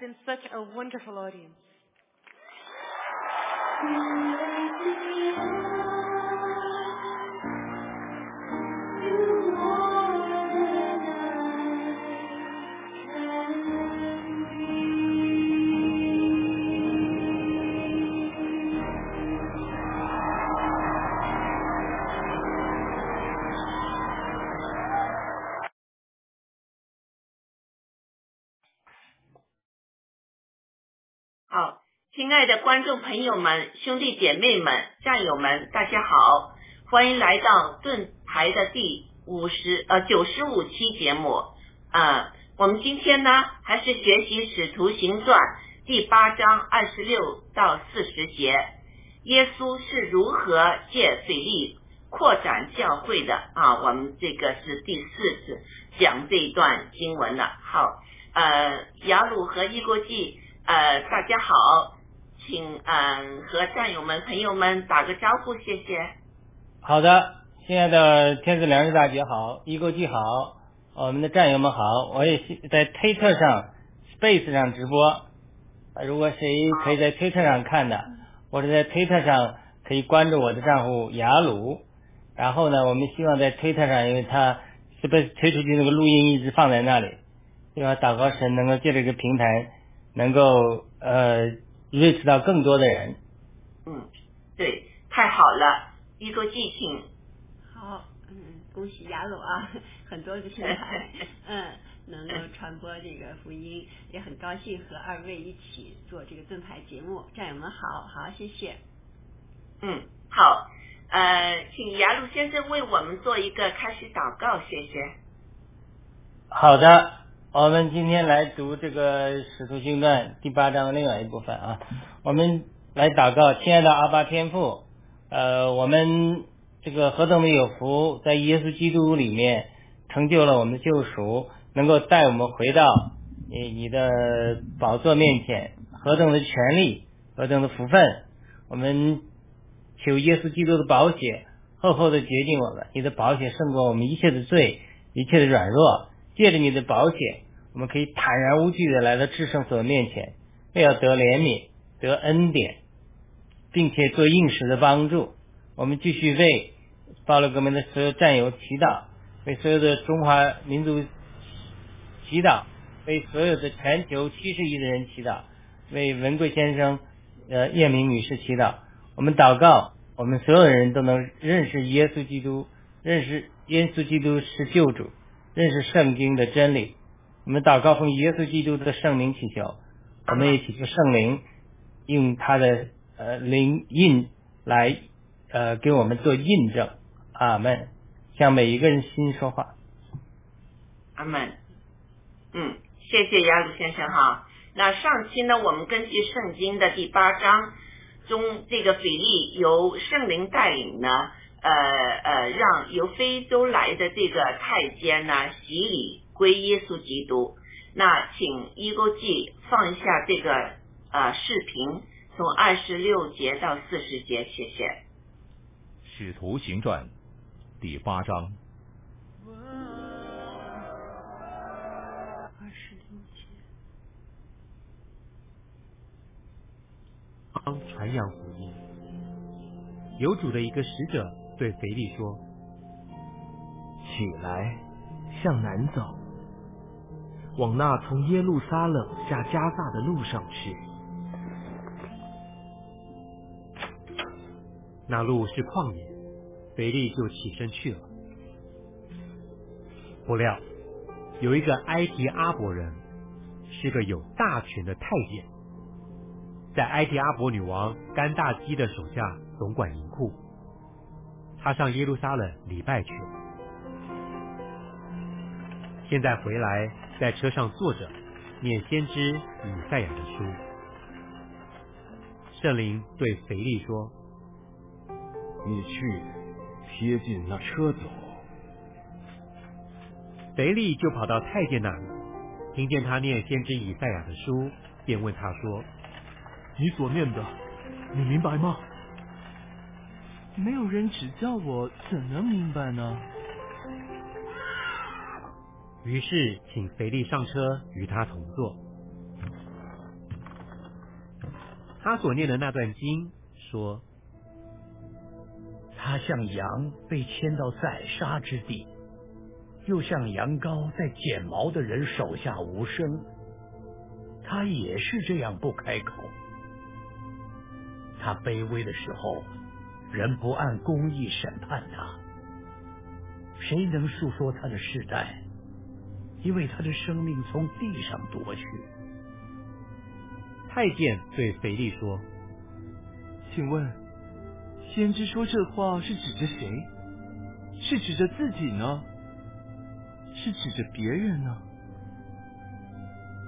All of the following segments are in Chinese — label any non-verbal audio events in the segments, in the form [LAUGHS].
He's been such a wonderful audience. 观众朋友们、兄弟姐妹们、战友们，大家好，欢迎来到盾牌的第五十呃九十五期节目。呃，我们今天呢还是学习使徒行传第八章二十六到四十节，耶稣是如何借水利扩展教会的啊？我们这个是第四次讲这一段经文了。好，呃，雅鲁和一国际，呃，大家好。请嗯和战友们、朋友们打个招呼，谢谢。好的，亲爱的天赐良知大姐好，一勾记好，我们的战友们好，我也在推特上、Space 上直播。如果谁可以在推特上看的，或者在推特上可以关注我的账户雅鲁。然后呢，我们希望在推特上，因为它 Space 推出去那个录音一直放在那里，希望祷告神能够借这个平台，能够呃。认识到更多的人。嗯，对，太好了，一个记性。好，嗯，恭喜雅鲁啊，[LAUGHS] 很多的平台，[LAUGHS] 嗯，能够传播这个福音，也很高兴和二位一起做这个盾牌节目。战友们好，好，谢谢。嗯，好，呃，请雅鲁先生为我们做一个开始祷告，谢谢。好的。我们今天来读这个《使徒行传》第八章的另外一部分啊，我们来祷告，亲爱的阿巴天父，呃，我们这个何等的有福，在耶稣基督里面成就了我们的救赎，能够带我们回到你你的宝座面前，何等的权利，何等的福分，我们求耶稣基督的宝血厚厚的洁净我们，你的宝血胜过我们一切的罪，一切的软弱，借着你的宝血。我们可以坦然无惧的来到至圣所面前，为要得怜悯、得恩典，并且做应时的帮助。我们继续为暴乱革命的所有战友祈祷，为所有的中华民族祈祷，为所有的全球七十亿的人祈祷，为文贵先生、呃叶明女士祈祷。我们祷告，我们所有人都能认识耶稣基督，认识耶稣基督是救主，认识圣经的真理。我们祷告奉耶稣基督的圣灵祈求，我们也祈求圣灵用他的呃灵印来呃给我们做印证。阿门。向每一个人心说话。阿门。嗯，谢谢亚鲁先生哈。那上期呢，我们根据圣经的第八章中，这个腓力由圣灵带领呢，呃呃，让由非洲来的这个太监呢洗礼。归耶稣基督，那请一勾记放一下这个呃视频，从二十六节到四十节，谢谢。使徒行传第八章。二十六节。当传扬福音，有主的一个使者对腓力说：“起来，向南走。”往那从耶路撒冷下加萨的路上去。那路是旷野，腓力就起身去了。不料有一个埃及阿伯人，是个有大权的太监，在埃及阿伯女王甘大基的手下总管银库。他上耶路撒冷礼拜去了，现在回来。在车上坐着，念先知以赛亚的书。圣灵对腓力说：“你去贴近那车走。”腓力就跑到太监那里，听见他念先知以赛亚的书，便问他说：“你所念的，你明白吗？”没有人指教我，怎能明白呢？于是请肥力上车与他同坐。他所念的那段经说，他像羊被牵到宰杀之地，又像羊羔在剪毛的人手下无声。他也是这样不开口。他卑微的时候，人不按公义审判他。谁能诉说他的世代？因为他的生命从地上夺去。”太监对腓力说：“请问，先知说这话是指着谁？是指着自己呢？是指着别人呢？”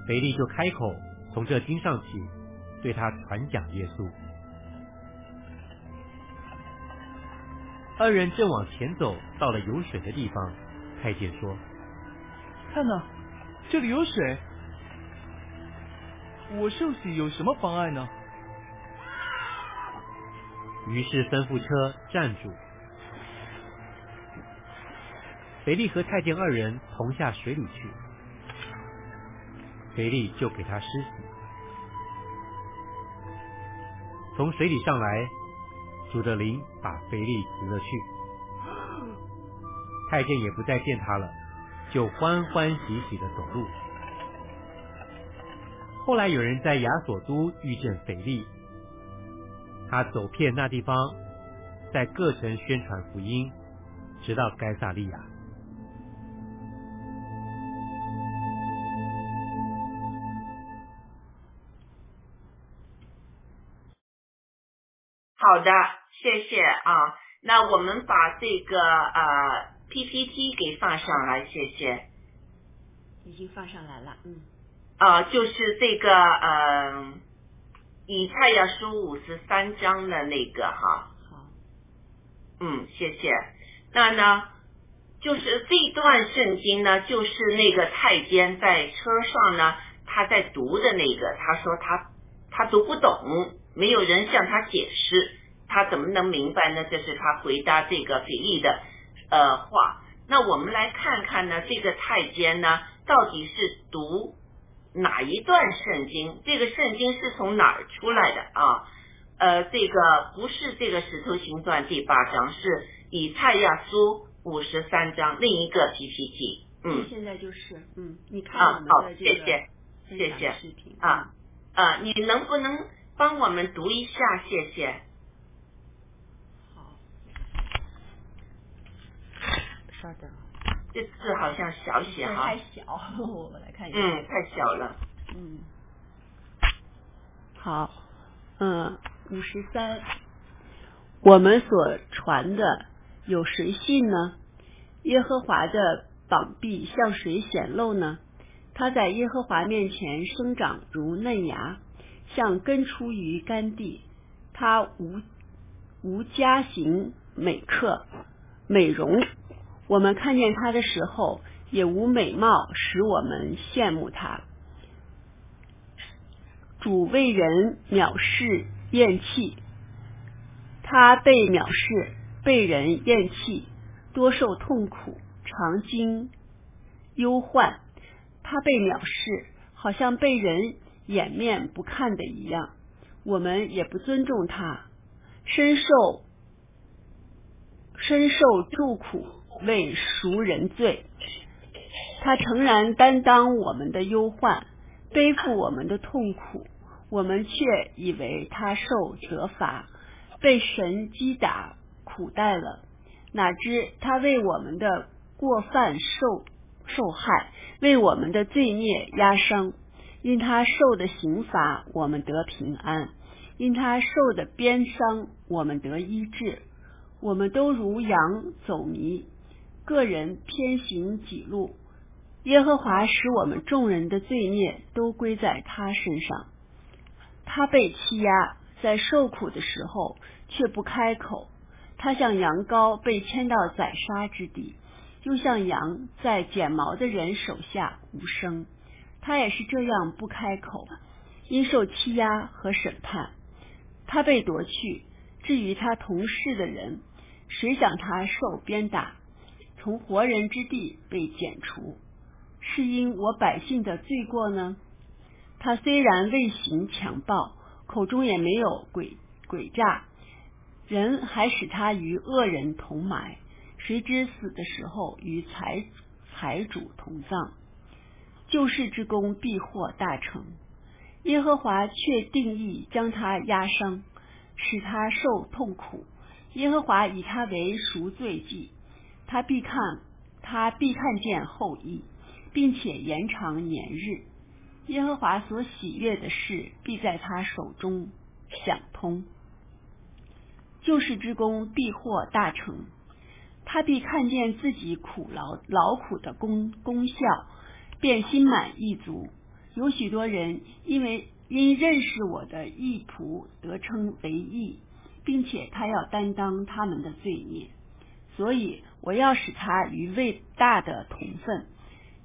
腓力就开口，从这经上起，对他传讲耶稣。二人正往前走，到了有水的地方，太监说：“看呐，这里有水。”我受洗有什么妨碍呢？于是吩咐车站住。肥力和太监二人同下水里去，肥力就给他施洗。从水里上来，主的灵把肥力提了去，太监也不再见他了，就欢欢喜喜的走路。后来有人在亚索都遇见腓力，他走遍那地方，在各城宣传福音，直到该萨利亚。好的，谢谢啊。那我们把这个呃 PPT 给放上来，谢谢。已经放上来了，嗯。啊，就是这个嗯，以太亚书五十三章的那个哈。好。嗯，谢谢。那呢，就是这段圣经呢，就是那个太监在车上呢，他在读的那个，他说他他读不懂，没有人向他解释，他怎么能明白呢？这是他回答这个腓力的呃话。那我们来看看呢，这个太监呢，到底是读。哪一段圣经？这个圣经是从哪儿出来的啊？呃，这个不是这个《使徒行传》第八章，是以赛亚书五十三章另一个 PPT。嗯，现在就是，嗯，你看啊，好，谢谢，谢谢啊啊，你能不能帮我们读一下？谢谢。好，稍等。这字好像小写哈，太小，[LAUGHS] 我们来看一下。嗯，太小了。嗯，好，嗯，五十三，我们所传的有谁信呢？耶和华的膀臂向谁显露呢？他在耶和华面前生长如嫩芽，像根出于干地。他无无家行美克美容。我们看见他的时候，也无美貌使我们羡慕他。主为人藐视厌弃，他被藐视，被人厌弃，多受痛苦，常经忧患。他被藐视，好像被人掩面不看的一样。我们也不尊重他，深受深受诸苦。为赎人罪，他诚然担当我们的忧患，背负我们的痛苦，我们却以为他受责罚，被神击打苦待了。哪知他为我们的过犯受受害，为我们的罪孽压伤。因他受的刑罚，我们得平安；因他受的鞭伤，我们得医治。我们都如羊走迷。个人偏行己路，耶和华使我们众人的罪孽都归在他身上。他被欺压，在受苦的时候却不开口。他像羊羔被牵到宰杀之地，又像羊在剪毛的人手下无声。他也是这样不开口，因受欺压和审判。他被夺去，至于他同事的人，谁想他受鞭打？从活人之地被剪除，是因我百姓的罪过呢？他虽然未行强暴，口中也没有诡诡诈，人还使他与恶人同埋，谁知死的时候与财财主同葬。救世之功必获大成，耶和华却定义将他压伤，使他受痛苦。耶和华以他为赎罪祭，他必看他必看见后裔，并且延长年日。耶和华所喜悦的事，必在他手中想通。救世之功必获大成，他必看见自己苦劳劳苦的功功效。便心满意足。有许多人因为因认识我的义仆得称为义，并且他要担当他们的罪孽，所以我要使他与伟大的同分，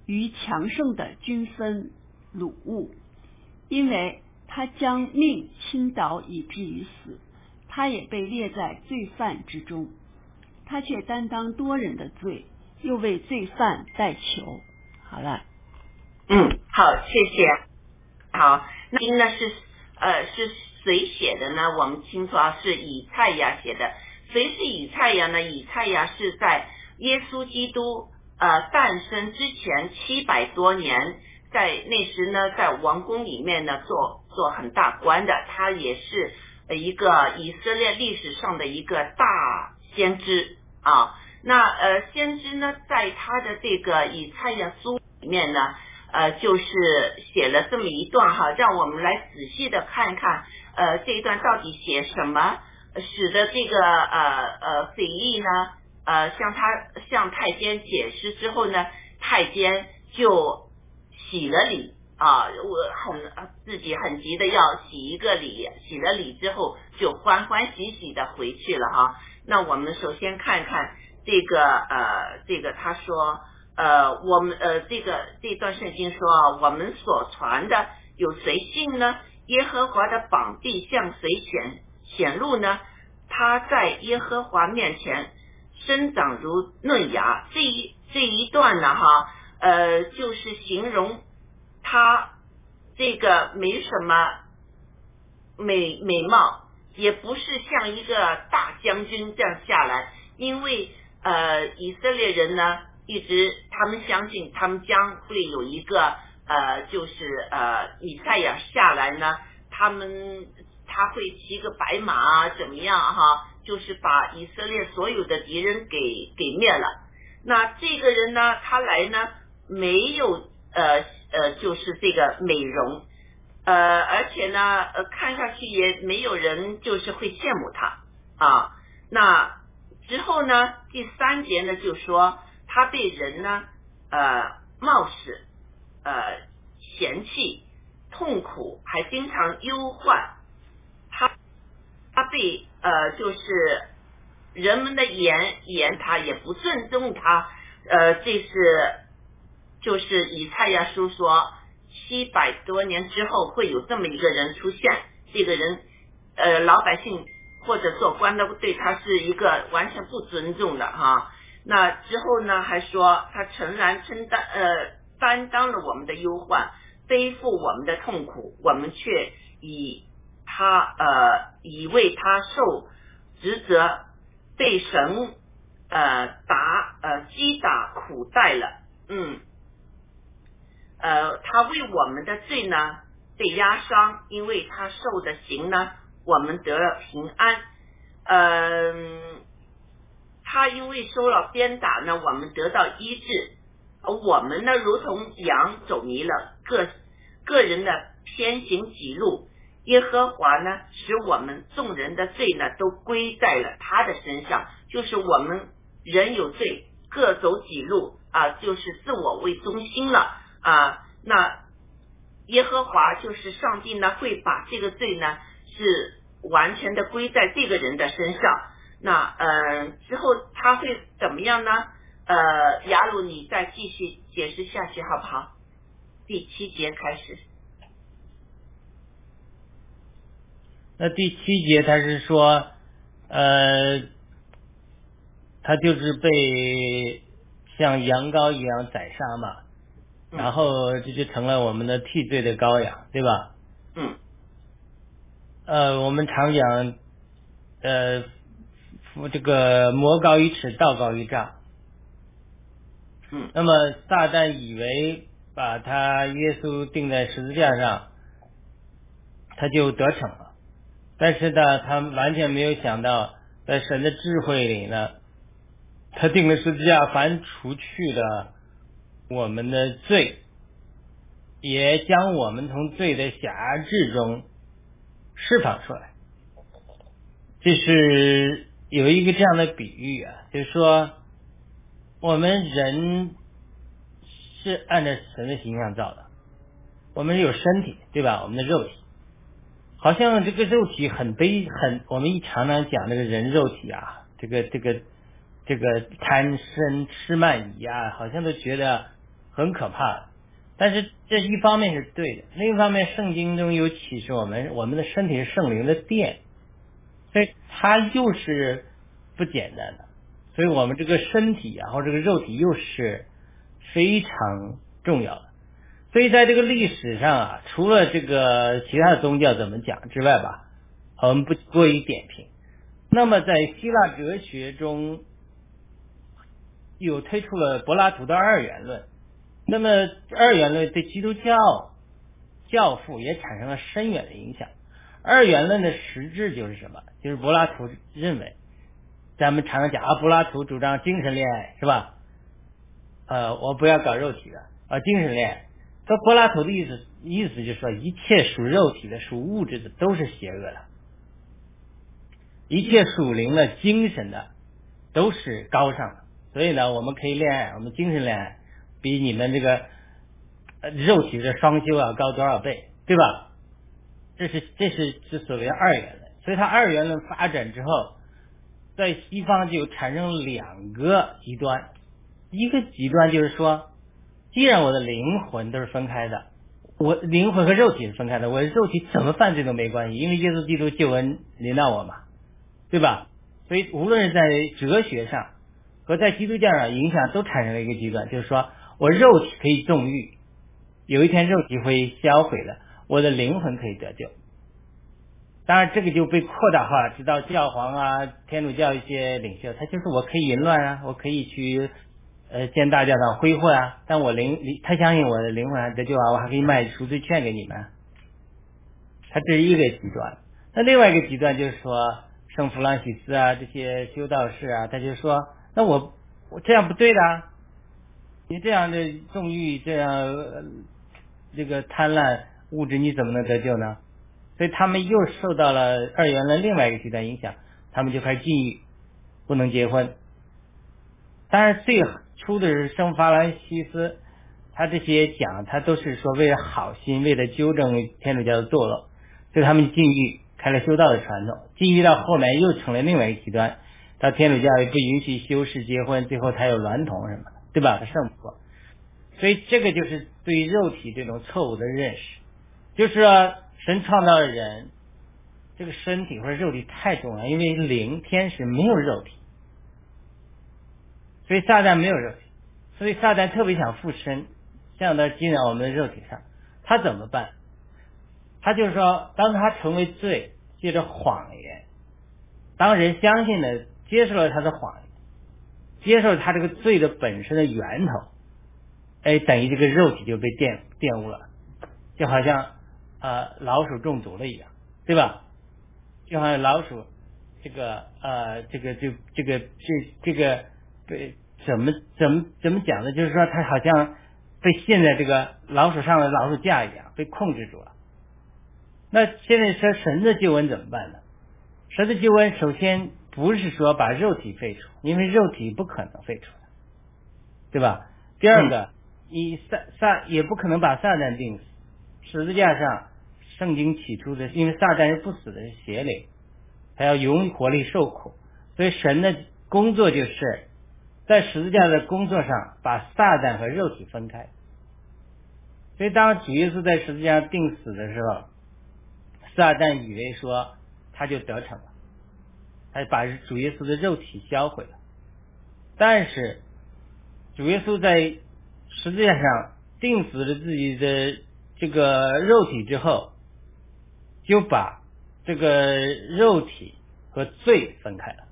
与强盛的均分鲁物，因为他将命倾倒以至于死，他也被列在罪犯之中，他却担当多人的罪，又为罪犯代求。好了。嗯，好，谢谢。好，那应该是呃是谁写的呢？我们清楚啊，是以太亚写的。谁是以赛亚呢？以赛亚是在耶稣基督呃诞生之前七百多年，在那时呢，在王宫里面呢做做很大官的。他也是一个以色列历史上的一个大先知啊。那呃，先知呢，在他的这个以赛亚书里面呢。呃，就是写了这么一段哈，让我们来仔细的看看，呃，这一段到底写什么，使得这个呃呃匪夷呢，呃向他向太监解释之后呢，太监就洗了礼啊，我很自己很急的要洗一个礼，洗了礼之后就欢欢喜喜的回去了哈。那我们首先看看这个呃这个他说。呃，我们呃，这个这段圣经说啊，我们所传的有谁信呢？耶和华的膀臂向谁显显露呢？他在耶和华面前生长如嫩芽。这一这一段呢，哈，呃，就是形容他这个没什么美美貌，也不是像一个大将军这样下来，因为呃，以色列人呢。一直他们相信，他们将会有一个呃，就是呃，以赛亚下来呢，他们他会骑个白马啊，怎么样哈？就是把以色列所有的敌人给给灭了。那这个人呢，他来呢，没有呃呃，就是这个美容，呃，而且呢，呃，看上去也没有人就是会羡慕他啊。那之后呢，第三节呢，就说。他被人呢，呃，冒失，呃，嫌弃，痛苦，还经常忧患。对，呃，就是人们的言言他，也不尊重他。呃，这是就是以蔡亚书说，七百多年之后会有这么一个人出现。这个人，呃，老百姓或者做官的对他是一个完全不尊重的哈。那之后呢？还说他诚然承担呃担当了我们的忧患，背负我们的痛苦，我们却以他呃以为他受职责被神呃打呃击打苦待了，嗯，呃他为我们的罪呢被压伤，因为他受的刑呢，我们得了平安，嗯。他因为受了鞭打呢，我们得到医治；而我们呢，如同羊走迷了，个个人的偏行己路。耶和华呢，使我们众人的罪呢，都归在了他的身上。就是我们人有罪，各走己路啊，就是自我为中心了啊。那耶和华就是上帝呢，会把这个罪呢，是完全的归在这个人的身上。那嗯，之后他会怎么样呢？呃，雅鲁，你再继续解释下去好不好？第七节开始。那第七节他是说，呃，他就是被像羊羔一样宰杀嘛，然后这就成了我们的替罪的羔羊，对吧？嗯。呃，我们常讲，呃，这个魔高一尺，道高一丈。嗯。那么撒旦以为把他耶稣钉在十字架上，他就得逞了。但是呢，他完全没有想到，在神的智慧里呢，他定了十字架，凡除去了我们的罪，也将我们从罪的辖制中释放出来。这是有一个这样的比喻啊，就是说，我们人是按照神的形象造的，我们有身体，对吧？我们的肉体。好像这个肉体很悲很，我们一常常讲这个人肉体啊，这个这个这个贪生吃慢疑啊，好像都觉得很可怕。但是这一方面是对的，另一方面圣经中有启示我们，我们的身体是圣灵的殿，所以它又是不简单的。所以我们这个身体啊，或这个肉体又是非常重要的。所以在这个历史上啊，除了这个其他的宗教怎么讲之外吧，我们不过于点评。那么在希腊哲学中，有推出了柏拉图的二元论。那么二元论对基督教教父也产生了深远的影响。二元论的实质就是什么？就是柏拉图认为，咱们常常讲啊，柏拉图主张精神恋爱，是吧？呃，我不要搞肉体的啊，精神恋爱。说柏拉图的意思，意思就是说，一切属肉体的、属物质的都是邪恶的；一切属灵的、精神的都是高尚的。所以呢，我们可以恋爱，我们精神恋爱比你们这个肉体的双修要高多少倍，对吧？这是这是之所谓二元论。所以它二元论发展之后，在西方就产生两个极端，一个极端就是说。既然我的灵魂都是分开的，我灵魂和肉体是分开的，我的肉体怎么犯罪都没关系，因为耶稣基督救恩临到我嘛，对吧？所以无论是在哲学上和在基督教上影响都产生了一个极端，就是说我肉体可以纵欲，有一天肉体会销毁的，我的灵魂可以得救。当然这个就被扩大化，直到教皇啊、天主教一些领袖，他就是我可以淫乱啊，我可以去。呃，见大教堂挥霍啊！但我灵灵，他相信我的灵魂还得救啊！我还可以卖赎罪券给你们。他这是一个极端。那另外一个极端就是说，圣弗朗西斯啊，这些修道士啊，他就说，那我我这样不对的，你这样的纵欲，这样这个贪婪物质，你怎么能得救呢？所以他们又受到了二元的另外一个极端影响，他们就开始禁欲，不能结婚。当然最好。出的是圣法兰西斯，他这些讲，他都是说为了好心，为了纠正天主教的堕落，所以他们禁欲，开了修道的传统。禁欲到后来又成了另外一个极端，到天主教也不允许修士结婚，最后才有娈童什么的，对吧？圣父，所以这个就是对肉体这种错误的认识，就是说神创造的人，这个身体或者肉体太重要，因为灵天使没有肉体。所以撒旦没有肉体，所以撒旦特别想附身，想到进到我们的肉体上，他怎么办？他就是说，当他成为罪，借着谎言，当人相信了、接受了他的谎言，接受他这个罪的本身的源头，哎，等于这个肉体就被玷玷污了，就好像啊老鼠中毒了一样，对吧？就好像老鼠这个呃这个就这个这这个。被怎么怎么怎么讲呢？就是说，他好像被陷在这个老鼠上的老鼠架一样，被控制住了。那现在说神的救恩怎么办呢？神的救恩首先不是说把肉体废除，因为肉体不可能废除，对吧？第二个，你撒撒也不可能把撒旦钉死。十字架上，圣经起初的，因为撒旦是不死的，是邪灵，他要永活力受苦，所以神的工作就是。在十字架的工作上，把撒旦和肉体分开。所以，当主耶稣在十字架上钉死的时候，撒旦以为说他就得逞了，他把主耶稣的肉体销毁了。但是，主耶稣在十字架上钉死了自己的这个肉体之后，就把这个肉体和罪分开了，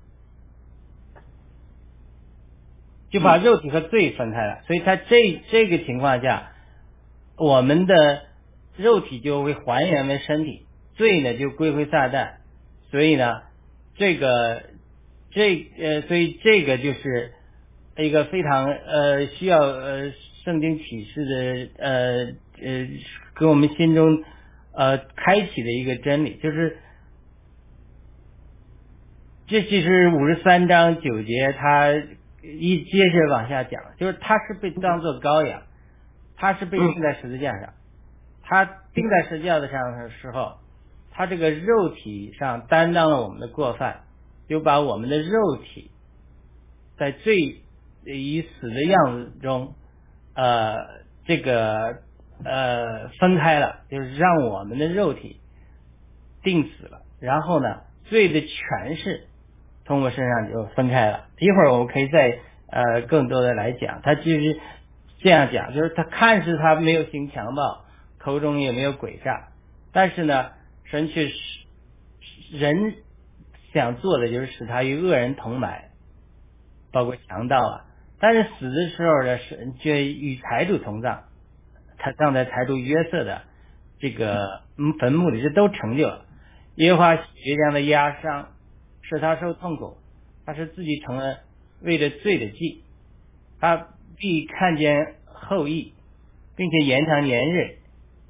就把肉体和罪分开了。所以他这这个情况下，我们的肉体就会还原为身体，罪呢就归回撒旦。所以呢，这个这呃，所以这个就是一个非常呃需要呃圣经启示的呃呃给我们心中呃开启的一个真理，就是这其实五十三章九节，他一接着往下讲，就是他是被当作羔羊，他是被钉在十字架上，他钉在十字架上的时候。他这个肉体上担当了我们的过犯，就把我们的肉体在最以死的样子中，呃，这个呃分开了，就是让我们的肉体定死了。然后呢，罪的权势通过身上就分开了。一会儿我们可以再呃更多的来讲。他其实这样讲，就是他看似他没有行强暴，口中也没有诡诈，但是呢。神却使人想做的就是使他与恶人同埋，包括强盗啊。但是死的时候呢，神却与财主同葬，他葬在财主约瑟的这个坟墓里，这都成就了。耶和华血这的压伤，使他受痛苦，他是自己成了为了罪的祭，他必看见后裔，并且延长年日。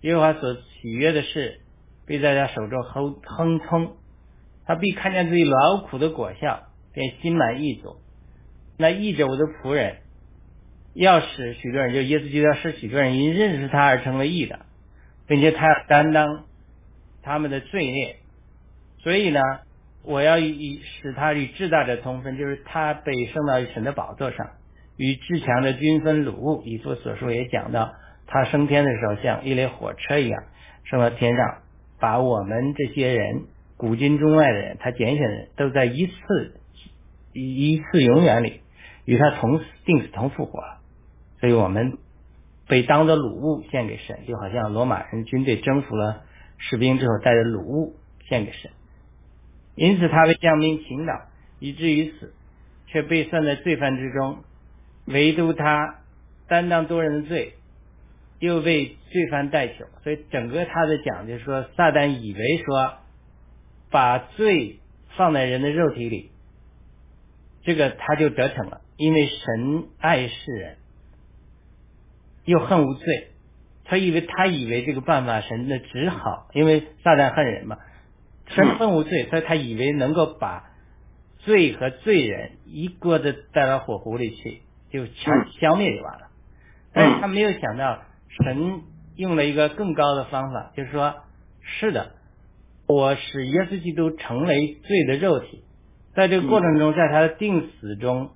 耶和华所喜悦的事。必在他手中哼哼冲，他必看见自己劳苦的果效，便心满意足。那译者我的仆人，要使许多人，就耶稣基督要使许多人因认识他而成为义的，并且他要担当他们的罪孽。所以呢，我要以使他与至大者同分，就是他被升到神的宝座上，与至强的均分鲁物。以弗所说也讲到，他升天的时候像一列火车一样升到天上。把我们这些人古今中外的人，他拣选的人都在一次一次永远里与他同死定死同复活了，所以我们被当做鲁物献给神，就好像罗马人军队征服了士兵之后带着鲁物献给神，因此他为将兵倾倒，以至于死，却被算在罪犯之中，唯独他担当多人的罪。又为罪犯代求，所以整个他的讲就是说，撒旦以为说把罪放在人的肉体里，这个他就得逞了，因为神爱世人，又恨无罪，他以为他以为这个办法神的只好，因为撒旦恨人嘛，神恨无罪，所以他以为能够把罪和罪人一锅子带到火湖里去，就全消灭就完了，但是他没有想到。神用了一个更高的方法，就是说，是的，我使耶稣基督成为罪的肉体，在这个过程中，在他的定死中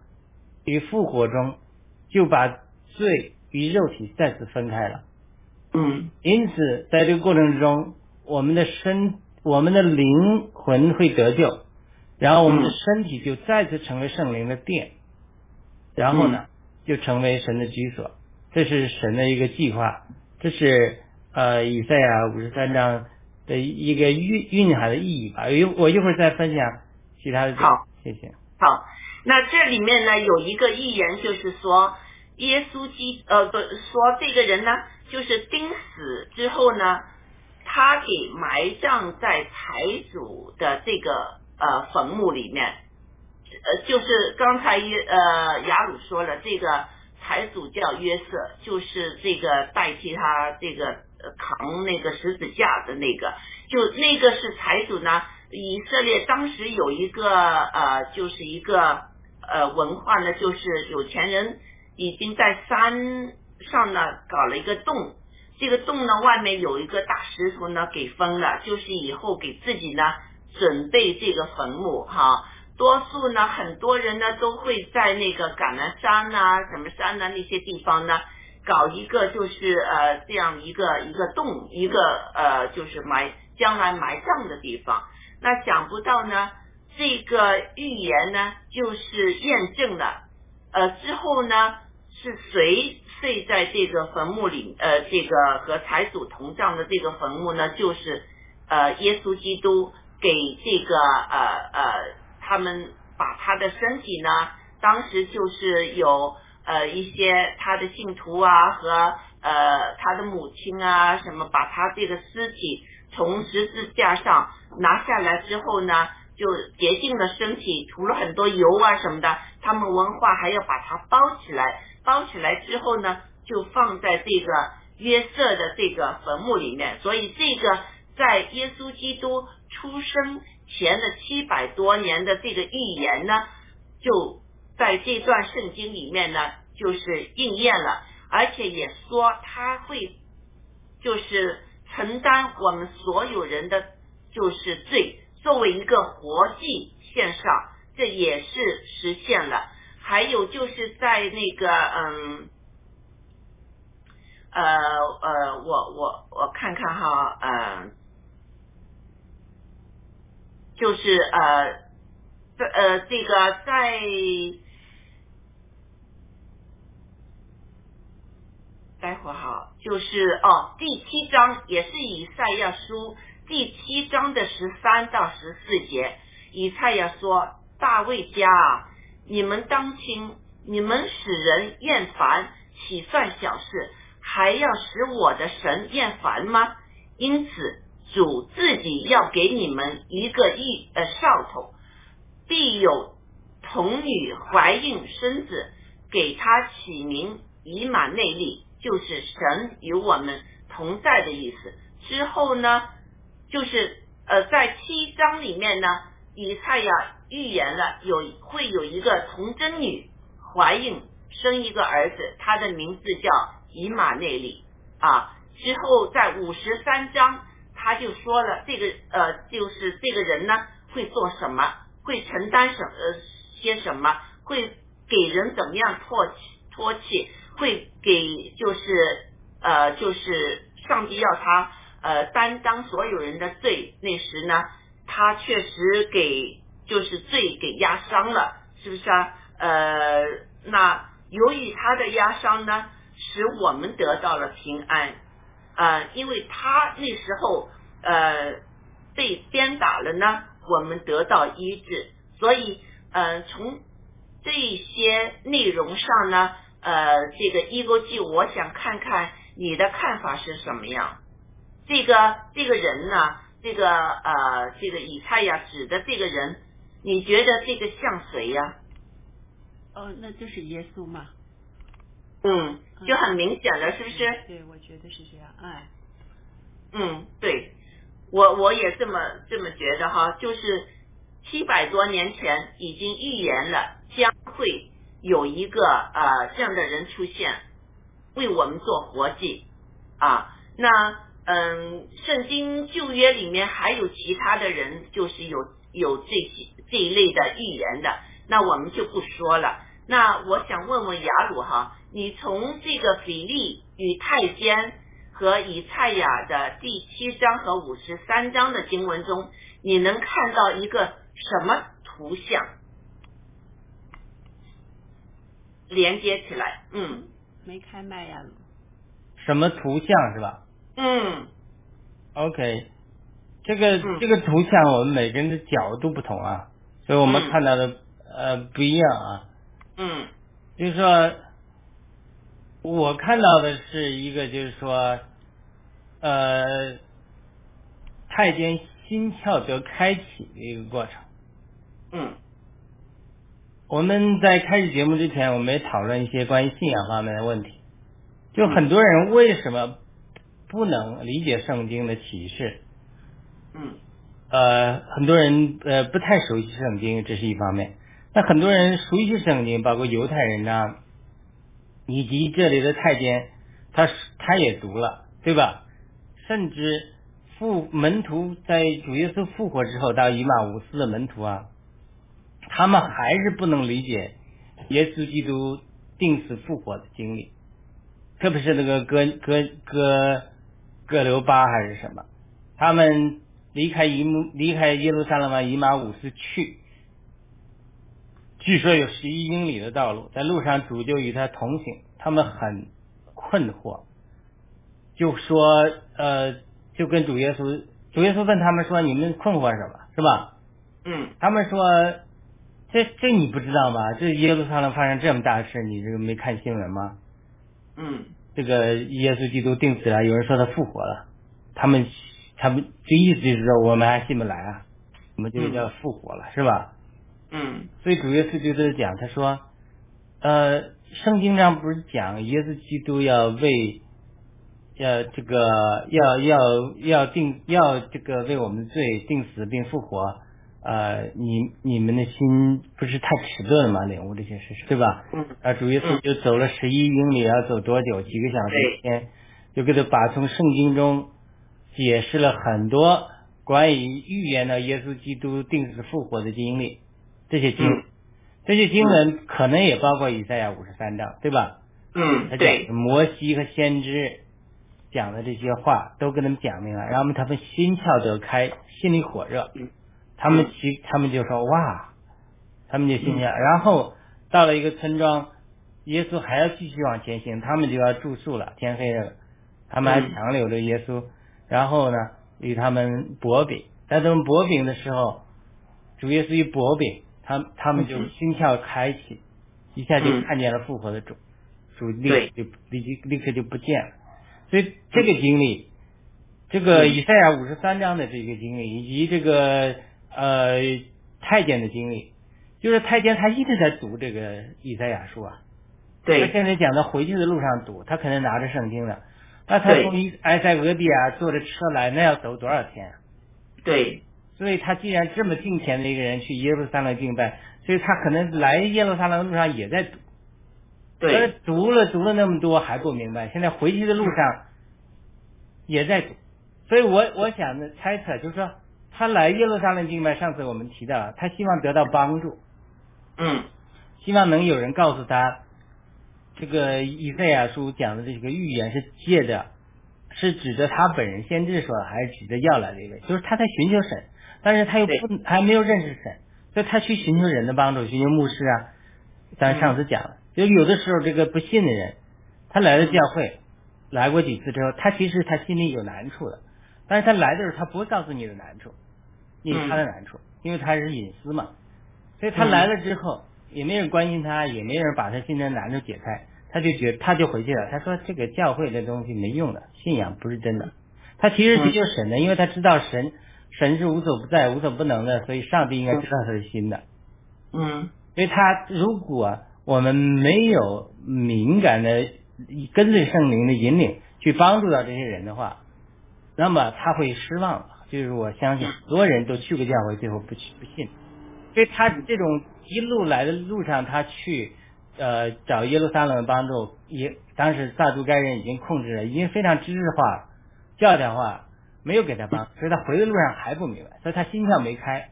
与复活中，就把罪与肉体再次分开了。嗯，因此，在这个过程之中，我们的身、我们的灵魂会得救，然后我们的身体就再次成为圣灵的殿，然后呢，就成为神的居所。这是神的一个计划，这是呃以赛亚五十三章的一个蕴蕴含的意义吧。一我一会儿再分享其他的。好，谢谢。好，那这里面呢有一个预言，就是说耶稣基呃不说这个人呢，就是钉死之后呢，他给埋葬在财主的这个呃坟墓里面，呃就是刚才呃雅鲁说了这个。财主叫约瑟，就是这个代替他这个扛那个十字架的那个，就那个是财主呢。以色列当时有一个呃，就是一个呃文化呢，就是有钱人已经在山上呢搞了一个洞，这个洞呢外面有一个大石头呢给封了，就是以后给自己呢准备这个坟墓哈。多数呢，很多人呢都会在那个橄榄山呐、什么山呐那些地方呢，搞一个就是呃这样一个一个洞，一个呃就是埋将来埋葬的地方。那想不到呢，这个预言呢就是验证了，呃之后呢是谁睡在这个坟墓里？呃，这个和财主同葬的这个坟墓呢，就是呃耶稣基督。给这个呃呃，他们把他的身体呢，当时就是有呃一些他的信徒啊和呃他的母亲啊什么，把他这个尸体从十字架上拿下来之后呢，就洁净了身体，涂了很多油啊什么的。他们文化还要把它包起来，包起来之后呢，就放在这个约瑟的这个坟墓里面。所以这个在耶稣基督出生前的七百多年的这个预言呢，就在这段圣经里面呢，就是应验了，而且也说他会就是承担我们所有人的就是罪，作为一个活祭献上，这也是实现了。还有就是在那个嗯。呃呃，我我我看看哈，呃，就是呃，这呃这个在待会儿哈，就是哦，第七章也是以赛亚书第七章的十三到十四节，以赛亚说：“大卫家啊，你们当听，你们使人厌烦，岂算小事？”还要使我的神厌烦吗？因此，主自己要给你们一个一呃兆头，必有童女怀孕生子，给他起名以马内利，就是神与我们同在的意思。之后呢，就是呃在七章里面呢，以赛亚预言了有会有一个童贞女怀孕生一个儿子，他的名字叫。以马内利啊，之后在五十三章他就说了，这个呃就是这个人呢会做什么，会承担什呃些什么，会给人怎么样唾弃唾弃，会给就是呃就是上帝要他呃担当所有人的罪，那时呢他确实给就是罪给压伤了，是不是啊？呃，那由于他的压伤呢。使我们得到了平安，呃，因为他那时候呃被鞭打了呢，我们得到医治，所以呃从这些内容上呢，呃这个一个记，我想看看你的看法是什么样。这个这个人呢，这个呃这个以太呀指的这个人，你觉得这个像谁呀？哦，那就是耶稣嘛。嗯，就很明显了，是不是？对，我觉得是这样。哎，嗯，对，我我也这么这么觉得哈，就是七百多年前已经预言了，将会有一个呃这样的人出现，为我们做活祭啊。那嗯，圣经旧约里面还有其他的人，就是有有这些这一类的预言的，那我们就不说了。那我想问问雅鲁哈。你从这个比利与太监和以赛亚的第七章和五十三章的经文中，你能看到一个什么图像连接起来？嗯，没开麦呀。什么图像是吧？嗯。OK，这个这个图像我们每个人的角度不同啊，所以我们看到的呃不一样啊。嗯。就是说。我看到的是一个，就是说，呃，太监心窍得开启的一个过程。嗯。我们在开始节目之前，我们也讨论一些关于信仰方面的问题。就很多人为什么不能理解圣经的启示？嗯。呃，很多人呃不太熟悉圣经，这是一方面。那很多人熟悉圣经，包括犹太人呢。以及这里的太监，他他也读了，对吧？甚至复门徒在主耶稣复活之后，到以马五斯的门徒啊，他们还是不能理解耶稣基督定死复活的经历，特别是那个哥哥哥哥留巴还是什么，他们离开以姆离开耶路撒冷往以马五斯去。据说有十一英里的道路，在路上主就与他同行，他们很困惑，就说呃，就跟主耶稣主耶稣问他们说：“你们困惑什么？是吧？”嗯他们说：“这这你不知道吗？这耶路撒冷发生这么大事，你这个没看新闻吗？嗯这个耶稣基督定死了，有人说他复活了，他们他们这意思就是说我们还信不来啊，我们就叫复活了，是吧？嗯。所以主耶稣就在讲，他说，呃，圣经上不是讲耶稣基督要为，要这个要要要定要这个为我们的罪定死并复活，呃，你你们的心不是太迟钝了吗？领悟这些事实，对吧？嗯啊，主耶稣就走了十一英里，要走多久？几个小时一天，就给他把从圣经中解释了很多关于预言的耶稣基督定死复活的经历，这些经、嗯这些经文可能也包括以赛亚五十三章，对吧？嗯对摩西和先知讲的这些话都跟他们讲明了，然后他们心窍得开，心里火热嗯，他们其他们就说哇，他们就心窍，然后到了一个村庄，耶稣还要继续往前行，他们就要住宿了，天黑了，他们还嗯。强留着耶稣，然后呢与他们薄饼，在他们薄饼的时候，主耶稣一薄饼，他他们就嗯心跳开启，一下就嗯看见了复活的主，主立刻就立即立刻就不见了，所以这个经历，这个嗯以赛亚五十三章的这个经历，以及这个呃太监的经历，就是太监他一直在读这个以赛亚书啊，对。他对现在讲他回去的路上读，他可能拿着圣经的，那他从埃塞俄比亚坐着车来，那要走多少天啊？对。所以他既然这么敬虔的一个人去耶路撒冷敬拜，所以他可能来耶路撒冷的路上也在读，对。读了读了那么多还不明白，现在回去的路上也在读，所以我我想的猜测就是说，他来耶路撒冷敬拜，上次我们提到了，他希望得到帮助，嗯希望能有人告诉他，这个以赛亚书讲的这个预言是借着，是指着他本人先知说的，还是指着要来的一位？就是他在寻求神，但是他又不还没有认识神，所以他去寻求人的帮助，寻求牧师啊。咱上次讲了，就有的时候这个不信的人，他来了教会，来过几次之后，他其实他心里有难处的，但是他来的时候他不会告诉你的难处，你他的难处，因为他是隐私嘛。所以他来了之后，也没人关心他，也没人把他心中的难处解开，他就觉得他就回去了。他说这个教会的东西没用的，信仰不是真的。他其实去求神的，因为他知道神神是无所不在、无所不能的，所以上帝应该知道他的心的。嗯所以他如果我们没有敏感的跟随圣灵的引领去帮助到这些人的话，那么他会失望的。就是我相信很多人都去过教会，最后不去不信。所以他这种一路来的路上，他去呃找耶路撒冷的帮助，也当时撒都该人已经控制了，已经非常知识化、教条化，没有给他帮，所以他回的路上还不明白，所以他心窍没开。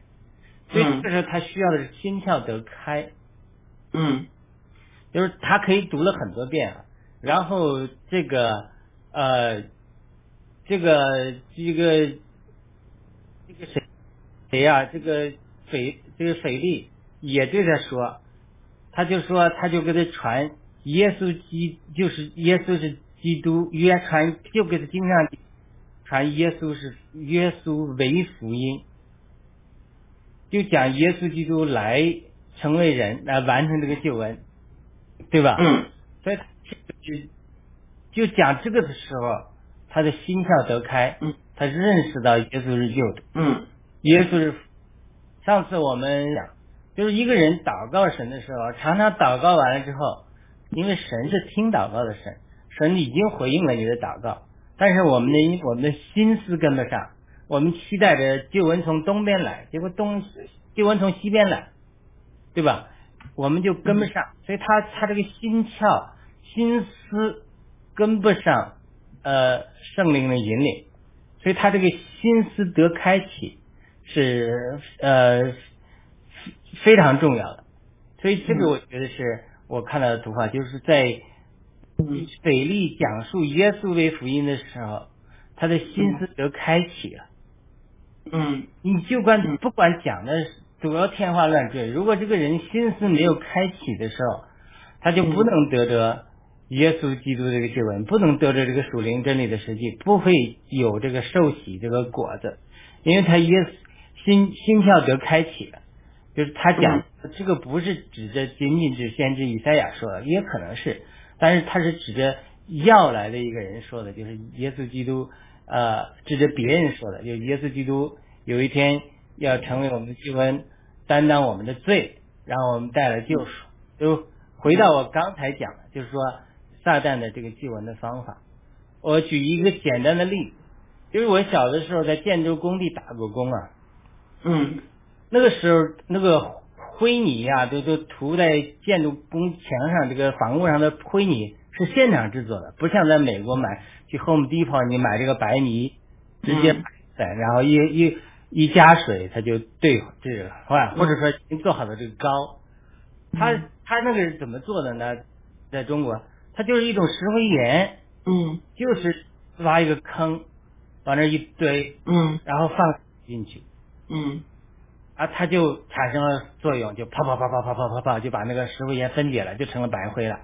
所以这时候他需要的是心窍得开，嗯就是他可以读了很多遍啊，然后这个呃，这个这个这个谁谁呀、这个斐这个斐利也对他说，他就说他就给他传耶稣基就是耶稣是基督，约传就给他经常传耶稣是耶稣为福音，就讲耶稣基督来成为人来完成这个救恩，对吧？嗯。所以他就就讲这个的时候，他的心窍得开，嗯他认识到耶稣是救的，嗯耶稣是。上次我们讲，就是一个人祷告神的时候，常常祷告完了之后，因为神是听祷告的神，神已经回应了你的祷告，但是我们的我们的心思跟不上，我们期待着救恩从东边来，结果东救恩从西边来，对吧？我们就跟不上，所以他他这个心窍、心思跟不上呃圣灵的引领，所以他这个心思得开启是呃非常重要的。所以这个我觉得是我看到的图画，就是在腓力讲述耶稣为福音的时候，他的心思得开启了。嗯你就管不管讲的多少天花乱坠，如果这个人心思没有开启的时候，他就不能得着耶稣基督这个救恩，不能得着这个属灵真理的实际，不会有这个受洗这个果子，因为他耶稣心心跳得开启了，就是他讲这个不是指着仅仅指先知以赛亚说的，也可能是，但是他是指着要来的一个人说的，就是耶稣基督，呃，指着别人说的，就耶稣基督有一天要成为我们的救恩，担当我们的罪，然后我们带来救赎。就回到我刚才讲的，就是说撒旦的这个祭文的方法。我举一个简单的例子，就是我小的时候在建筑工地打过工啊，嗯。那个时候那个灰泥啊、都都涂在建筑工墙上，这个房屋上的灰泥是现场制作的，不像在美国买去 Home Depot 你买这个白泥直接然后一一一加水它就对这个，或或者说已经做好的这个膏，它它那个是怎么做的呢？在中国，它就是一种石灰岩，嗯就是挖一个坑，往那儿一堆，嗯然后放进去。嗯啊，它就产生了作用，就啪啪啪啪啪啪啪啪，就把那个石灰岩分解了，就成了白灰了。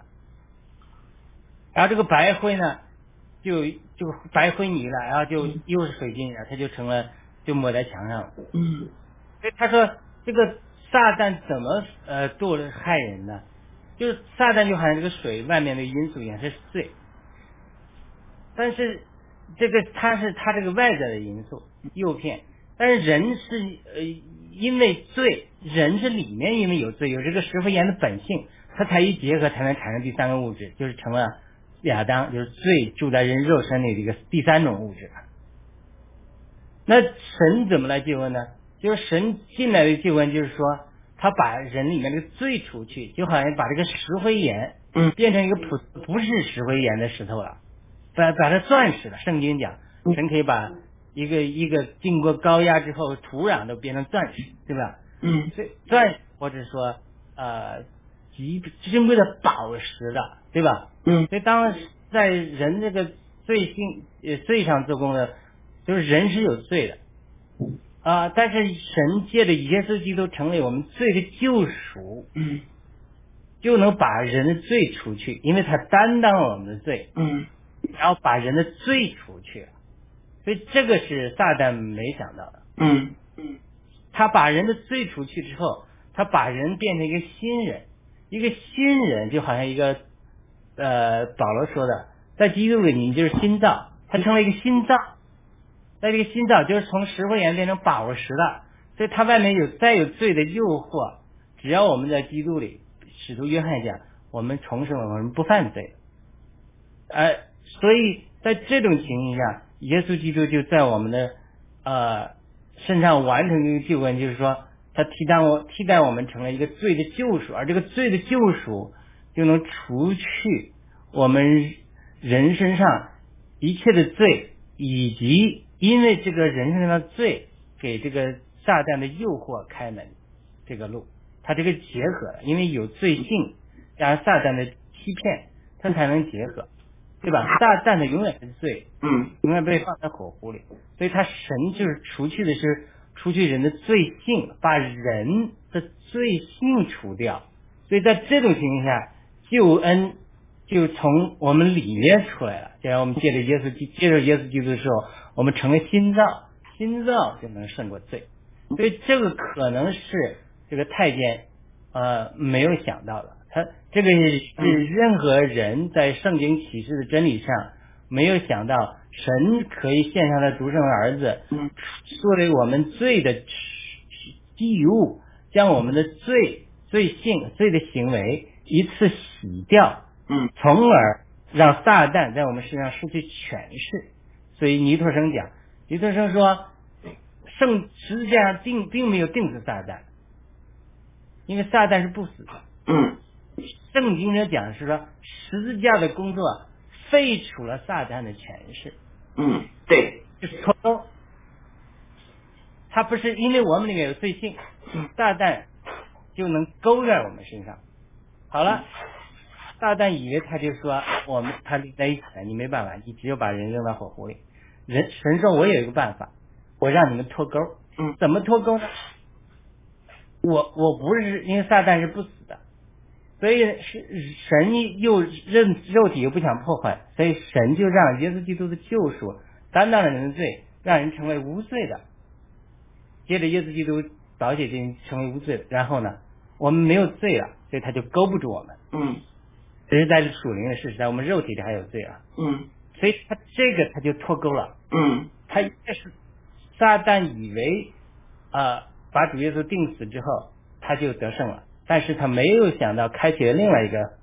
然后这个白灰呢，就就白灰泥了，然后就又是水晶，然后它就成了，就抹在墙上了。嗯所以他说这个撒旦怎么呃做了害人呢？就是撒旦就好像这个水外面的因素一样是罪，但是这个它是它这个外在的因素诱骗，但是人是呃因为罪，人是里面因为有罪，有这个石灰岩的本性，它才一结合才能产生第三个物质，就是成了亚当，就是罪住在人肉身里的一个第三种物质。那神怎么来救恩呢？就是神进来的救恩，就是说他把人里面这个罪除去，就好像把这个石灰岩嗯变成一个普不是石灰岩的石头了，把把它钻石了。圣经讲，神可以把一个一个经过高压之后，土壤都变成钻石，对吧？嗯所以钻或者说呃极珍贵的宝石的，对吧？嗯所以当在人这个罪性呃罪上做工的，就是人是有罪的啊、但是神借着耶稣基督成为我们罪的救赎，嗯就能把人的罪除去，因为他担当了我们的罪，嗯然后把人的罪除去了。所以这个是撒旦没想到的，嗯嗯他把人的罪除去之后，他把人变成一个新人，一个新人就好像一个呃保罗说的，在基督里你就是心脏，他成为一个新造，在这个新造就是从石灰岩变成宝石了，所以它外面有再有罪的诱惑，只要我们在基督里，使徒约翰讲，我们重生了，我们不犯罪，呃，所以在这种情形下，耶稣基督就在我们的呃身上完成一个救恩，就是说他替代我替代我们成了一个罪的救赎，而这个罪的救赎就能除去我们人身上一切的罪，以及因为这个人身上的罪给这个撒旦的诱惑开门这个路，它这个结合了，因为有罪性加上撒旦的欺骗，它才能结合，对吧？撒旦的永远是罪，嗯永远被放在火湖里，所以他神就是除去的是除去人的罪性，把人的罪性除掉。所以在这种情况下，救恩就从我们里面出来了。既然我们借着耶稣基接着耶稣基督的时候，我们成为新造，新造就能胜过罪。所以这个可能是这个太监呃没有想到的。他这个是是任何人在圣经启示的真理上没有想到，神可以献上他独生的儿子，嗯作为我们罪的祭物，将我们的罪、罪性、罪的行为一次洗掉，嗯从而让撒旦在我们身上失去权势。所以尼托生讲，尼托生说，圣十字架上并并没有定死撒旦，因为撒旦是不死的。嗯圣经上讲是说，十字架的工作废除了撒旦的权势，嗯，对，就是脱钩。他不是因为我们里面有罪性，撒旦就能勾在我们身上。好了，撒旦以为他就说我们他立在一起了，你没办法，你只有把人扔到火湖里。人神说，我有一个办法，我让你们脱钩。嗯怎么脱钩呢？我我不是因为撒旦是不死的，所以是神又认肉体又不想破坏，所以神就让耶稣基督的救赎担当了人的罪，让人成为无罪的。接着耶稣基督宝血经成为无罪，然后呢，我们没有罪了，所以他就勾不住我们。嗯这是在属灵的事实，在我们肉体里还有罪啊，嗯。所以他这个他就脱钩了。嗯。他应该是撒旦以为啊、把主耶稣钉死之后他就得胜了，但是他没有想到开启了另外一个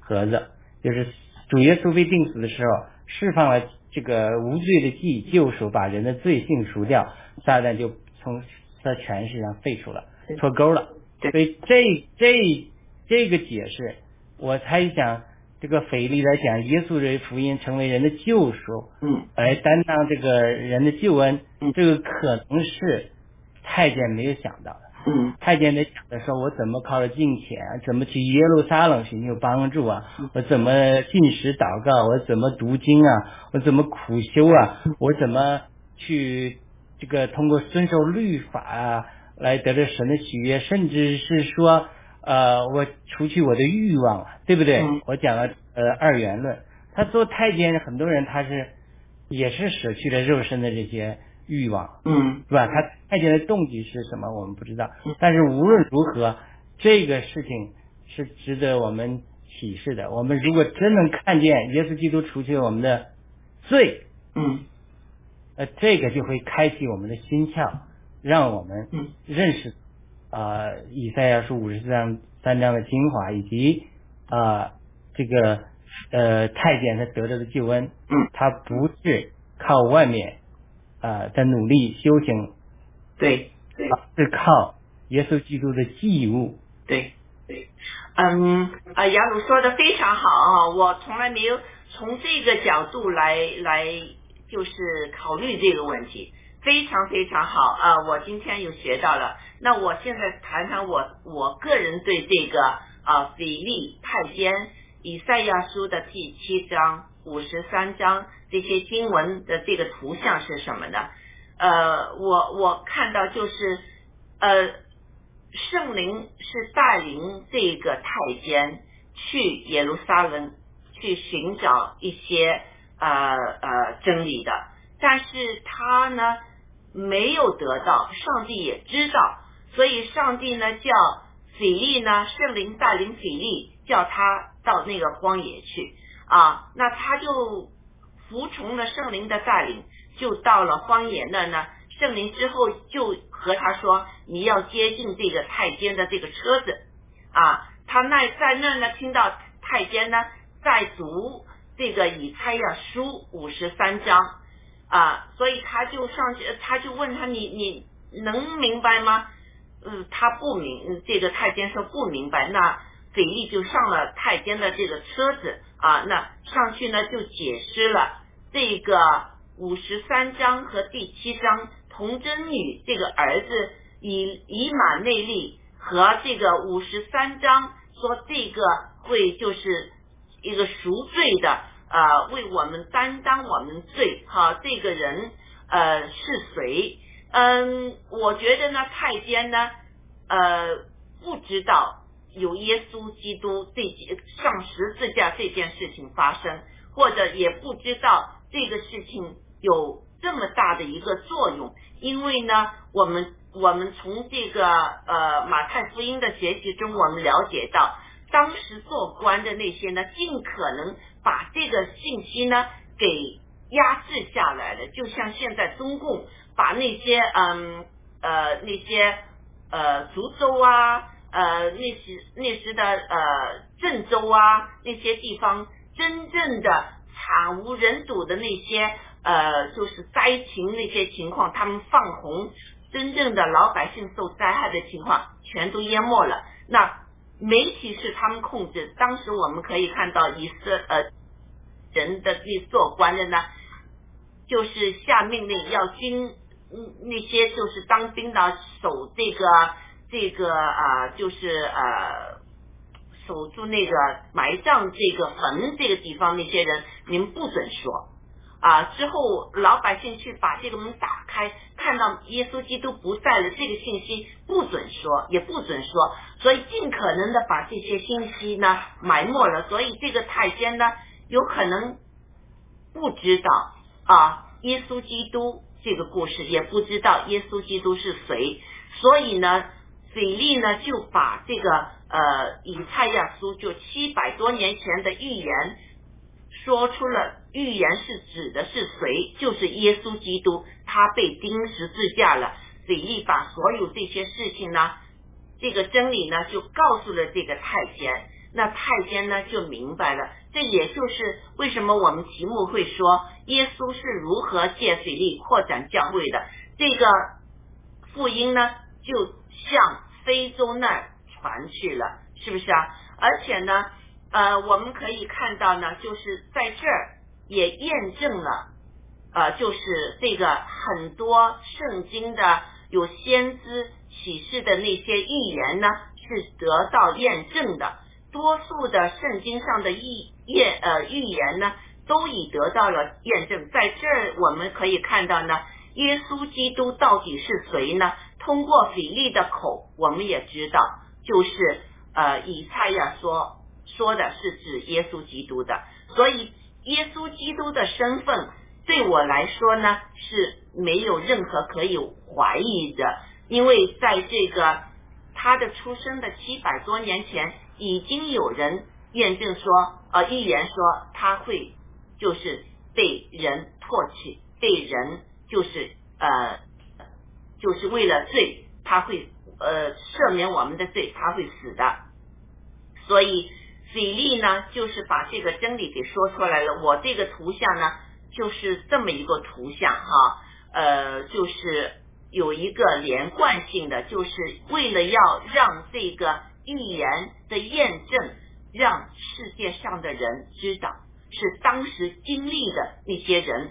盒子，就是主耶稣被钉死的时候释放了这个无罪的祭救赎，把人的罪性除掉，撒旦就从他权势上废除了，脱钩了。对。所以这这这个解释，我猜想这个腓力来讲，耶稣的福音成为人的救赎，嗯来担当这个人的救恩嗯，这个可能是太监没有想到的。嗯太监在想着说，我怎么靠着金钱，怎么去耶路撒冷寻求帮助啊？我怎么进食祷告？我怎么读经啊？我怎么苦修啊？我怎么去这个通过遵守律法啊，来得到神的喜悦？甚至是说，呃，我除去我的欲望啊，对不对？嗯我讲了呃二元论，他做太监，很多人他是也是舍去了肉身的这些欲望，嗯是吧？他太监的动机是什么，我们不知道嗯。但是无论如何，这个事情是值得我们启示的。我们如果真能看见耶稣基督除去我们的罪，嗯呃，这个就会开启我们的心窍，让我们嗯认识啊、呃以赛亚书五十四章三章的精华，以及啊、这个呃太监他得到的救恩，嗯，他不是靠外面啊、呃的努力修行，对对而是靠耶稣基督的祭物。对对，嗯啊，雅鲁说的非常好啊，我从来没有从这个角度来来就是考虑这个问题，非常非常好啊，我今天又学到了。那我现在谈谈我我个人对这个啊比利太监以赛亚书的第七章、五十三章这些经文的这个图像是什么呢？呃，我我看到就是呃。圣灵是带领这个太监去耶路撒冷去寻找一些呃呃真理的，但是他呢没有得到，上帝也知道，所以上帝呢叫腓力呢，圣灵带领腓力叫他到那个荒野去啊，那他就服从了圣灵的带领，就到了荒野那呢。圣灵之后就和他说：“你要接近这个太监的这个车子啊。”他那在那呢，听到太监呢在读这个以赛亚书五十三章啊，所以他就上去，他就问他：“你你能明白吗？”嗯，他不明，这个太监说不明白。那腓力就上了太监的这个车子啊，那上去呢就解释了这个五十三章和第七章。童贞女这个儿子以以马内利和这个五十三章说这个会就是一个赎罪的呃为我们担当我们罪哈这个人呃是谁？嗯，我觉得呢太监呢呃不知道有耶稣基督这件上十字架这件事情发生，或者也不知道这个事情有这么大的一个作用。因为呢，我们我们从这个呃马太福音的学习中，我们了解到，当时做官的那些呢，尽可能把这个信息呢给压制下来了，就像现在中共把那些嗯呃那些呃福州啊呃那时那时的呃郑州啊那些地方真正的惨无人睹的那些。呃，就是灾情那些情况，他们放红，真正的老百姓受灾害的情况全都淹没了。那媒体是他们控制，当时我们可以看到以色呃人的去做官的呢，就是下命令要经嗯那些就是当兵的守这个这个啊、就是呃守住那个埋葬这个坟这个地方那些人，你们不准说。啊，之后老百姓去把这个门打开，看到耶稣基督不在了，这个信息不准说，也不准说，所以尽可能的把这些信息呢埋没了。所以这个太监呢，有可能不知道啊，耶稣基督这个故事，也不知道耶稣基督是谁，所以呢，腓力呢就把这个呃以赛亚书就七百多年前的预言。说出了预言是指的是谁？就是耶稣基督，他被钉十字架了。腓力把所有这些事情呢，这个真理呢，就告诉了这个太监。那太监呢，就明白了。这也就是为什么我们题目会说耶稣是如何借水力扩展教会的。这个福音呢，就向非洲那儿传去了，是不是啊？而且呢。呃，我们可以看到呢，就是在这儿也验证了，呃，就是这个很多圣经的有先知启示的那些预言呢，是得到验证的。多数的圣经上的预验呃预言呢，都已得到了验证。在这儿我们可以看到呢，耶稣基督到底是谁呢？通过腓力的口，我们也知道，就是呃以赛亚说。说的是指耶稣基督的，所以耶稣基督的身份对我来说呢是没有任何可以怀疑的，因为在这个他的出生的七百多年前，已经有人验证说，呃，预言说他会就是被人唾弃，被人就是呃，就是为了罪，他会呃赦免我们的罪，他会死的，所以。比利呢，就是把这个真理给说出来了。我这个图像呢，就是这么一个图像哈，呃，就是有一个连贯性的，就是为了要让这个预言的验证，让世界上的人知道，是当时经历的那些人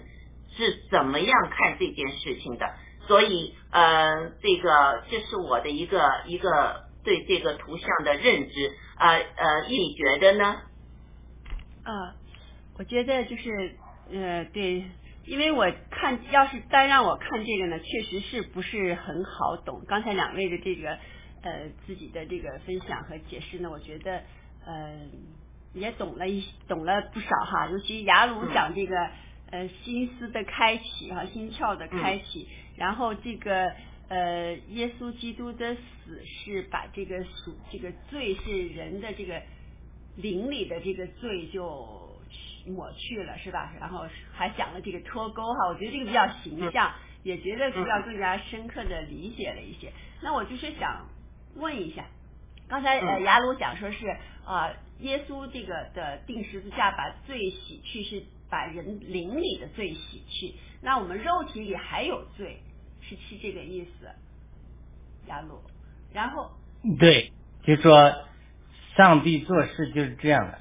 是怎么样看这件事情的。所以，呃，这个这是我的一个一个对这个图像的认知。呃呃，你觉得呢？啊，我觉得就是呃对，因为我看要是单让我看这个呢，确实是不是很好懂。刚才两位的这个呃自己的这个分享和解释呢，我觉得呃也懂了一懂了不少哈。尤其雅鲁讲这个呃心思的开启哈，心窍的开启，然后这个。呃，耶稣基督的死是把这个属这个罪是人的这个灵里的这个罪就抹去了，是吧？然后还讲了这个脱钩哈，我觉得这个比较形象，也觉得比较更加深刻的理解了一些。那我就是想问一下，刚才呃雅鲁讲说是啊，耶稣这个的定十字架把罪洗去，是把人灵里的罪洗去，那我们肉体里还有罪。是是这个意思，雅鲁。然后对，就说上帝做事就是这样的，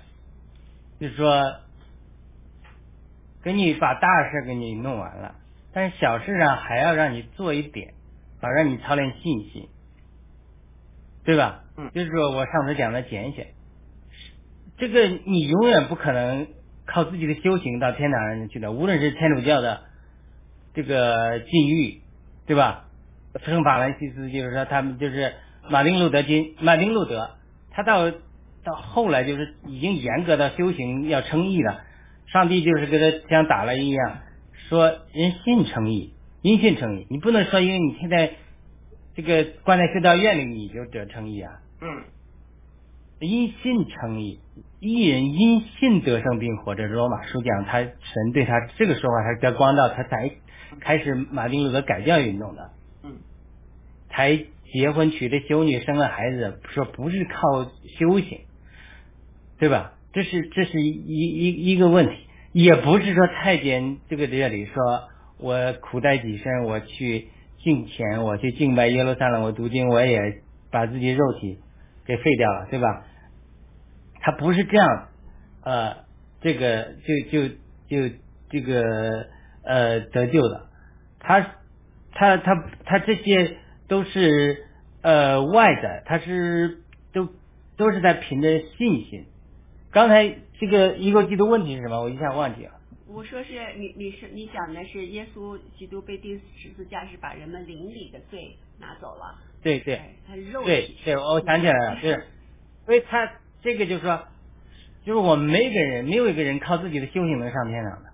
就说给你把大事给你弄完了，但是小事上还要让你做一点，好让你操练信心，对吧？嗯。就是说我上次讲的简选，这个你永远不可能靠自己的修行到天堂上去的，无论是天主教的这个禁欲。对吧？圣法兰西斯就是说，他们就是马丁路德金，马丁路德，他到到后来就是已经严格到修行要称义了。上帝就是跟他像打了一样，说人信称义，因信称义，你不能说因为你现在这个关在修道院里你就得称义啊。嗯。因信称义，一人因信得生病，或者罗马书讲他神对他这个说法，他叫光照，他才。开始马丁路德改教运动的，嗯，才结婚娶的修女生了孩子，说不是靠修行，对吧？这是这是一一一个问题，也不是说太监这个这里说我苦待己身，我去敬虔，我去敬拜耶路撒冷，我读经，我也把自己肉体给废掉了，对吧？他不是这样，呃，这个就就就这个。呃，得救的，他，他，他，他这些都是呃外在，他是都都是在凭着信心。刚才这个一个记的问题是什么？我一下忘记了。我说是你你是你讲的是耶稣基督被钉十字架是把人们灵里的罪拿走了，对对。哎他肉对体。对，我想起来了，[LAUGHS] 就是，所以他这个就是说，就是我们每一个人没有一个人靠自己的修行能上天堂的，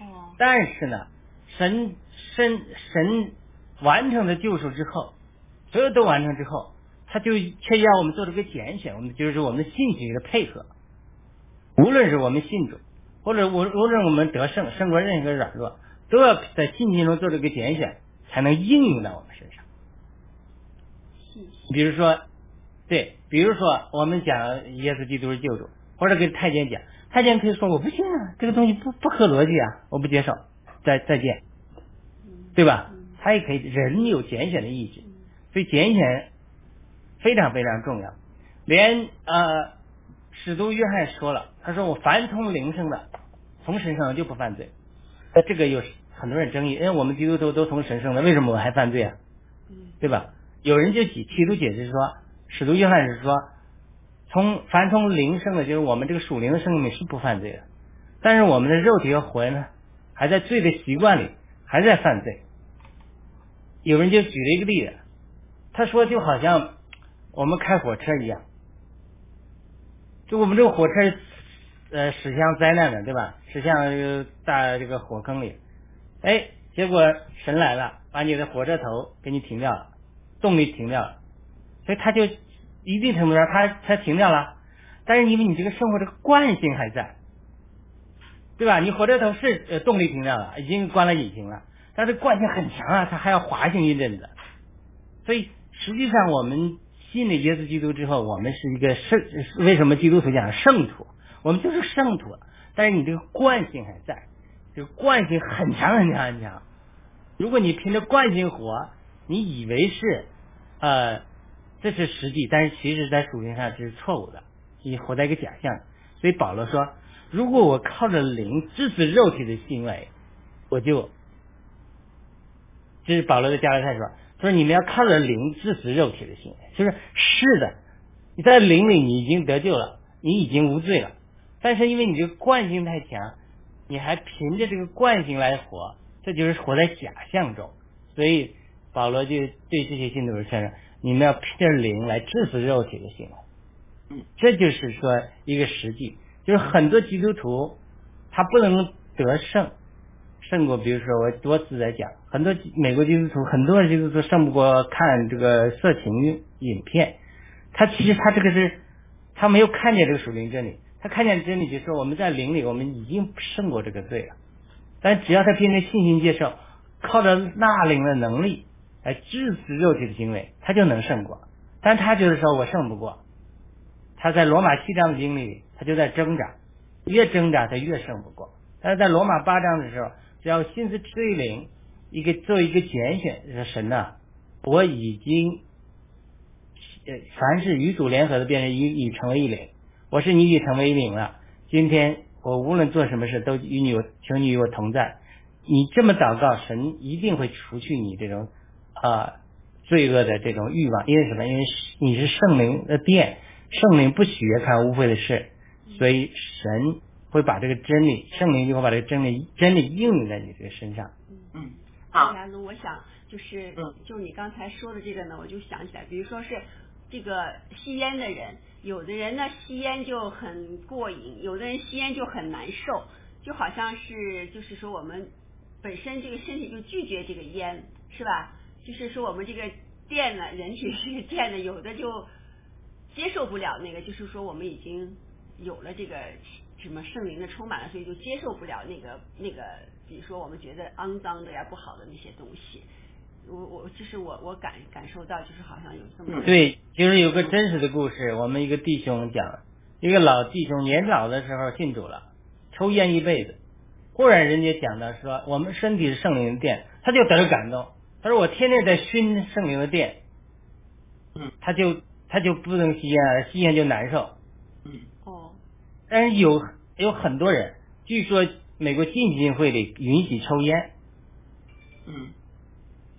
哦。但是呢，神神神完成了救赎之后，所有都完成之后，他就却要我们做这个拣选，我们就是我们的信息的配合。无论是我们信主，或者无无论我们得胜胜过任何软弱，都要在信心中做这个拣选，才能应用到我们身上。比如说，对，比如说我们讲耶稣基督是救主，或者跟太监讲，太监可以说我不信啊，这个东西不不合逻辑啊，我不接受，再再见，对吧？他也可以，人有拣选的意志，所以拣选非常非常重要。连呃，使徒约翰说了，他说我凡从灵生的，从神圣的就不犯罪。那这个有很多人争议，因为我们基督徒都从神圣的，为什么我还犯罪啊？对吧？有人就解提出解释说，使徒约翰是说，从凡从灵生的，就是我们这个属灵的生命是不犯罪的，但是我们的肉体和魂呢，还在罪的习惯里，还在犯罪。有人就举了一个例子，他说就好像我们开火车一样，就我们这个火车呃驶向灾难的，对吧？驶向大这个火坑里，哎，结果神来了，把你的火车头给你停掉了，动力停掉了，所以他就一定程度上他他停掉了，但是因为你这个生活这个惯性还在，对吧？你火车头是动力停掉了，已经关了引擎了，但是惯性很强啊，它还要滑行一阵子，所以实际上我们信了耶稣基督之后，我们是一个圣，为什么基督徒讲圣徒？我们就是圣徒，但是你这个惯性还在，这个惯性很强很强很强。如果你凭着惯性活，你以为是呃这是实际，但是其实在属性上这是错误的，你活在一个假象。所以保罗说，如果我靠着灵致死肉体的行为，我就这是保罗的加拉太说，他说你们要靠着灵致死肉体的行为，就是是的，你在灵里你已经得救了，你已经无罪了，但是因为你这个惯性太强，你还凭着这个惯性来活，这就是活在假象中。所以保罗就对这些信徒说：“你们要凭着灵来致死肉体的行为。”嗯，这就是说一个实际，就是很多基督徒他不能得胜，胜过比如说我多次在讲，很多美国基督徒，很多基督徒胜不过看这个色情影片，他其实他这个是他没有看见这个属灵真理，他看见真理就说我们在灵里我们已经胜过这个罪了，但只要他凭着信心接受，靠着纳灵的能力来致死肉体的行为，他就能胜过。但他就是说我胜不过，他在罗马七章的经历里，他就在挣扎，越挣扎他越胜不过。但是在罗马八章的时候，只要心思追灵，一个做一个拣选，说神呐、我已经呃，凡是与主联合的，变成一已成为一灵。我是你与成为一灵了。今天我无论做什么事，都与你有，求你与我同在。你这么祷告，神一定会除去你这种啊、罪恶的这种欲望。因为什么？因为你是圣灵的殿，圣灵不喜悦看污秽的事，所以神会把这个真理，圣灵就会把这个真理真理应用在你这个身上。嗯，好，雅鲁，我想就是嗯就你刚才说的这个呢，我就想起来，比如说是这个吸烟的人，有的人呢吸烟就很过瘾，有的人吸烟就很难受，就好像是就是说我们本身这个身体就拒绝这个烟，是吧？就是说我们这个电呢，人体 [LAUGHS] 这个电呢，有的就接受不了那个，就是说我们已经有了这个什么圣灵的充满了，所以就接受不了那个那个，比如说我们觉得肮脏的呀、不好的那些东西。我我就是我我感感受到，就是好像有这么对，就是有个真实的故事，我们一个弟兄讲，一个老弟兄年老的时候信主了，抽烟一辈子，忽然人家讲到说我们身体是圣灵的殿，他就得了感动，他说我天天在熏圣灵的殿，嗯，他就他就不能吸烟了，吸烟就难受，嗯。哦。但是有有很多人，据说美国浸信会里允许抽烟，嗯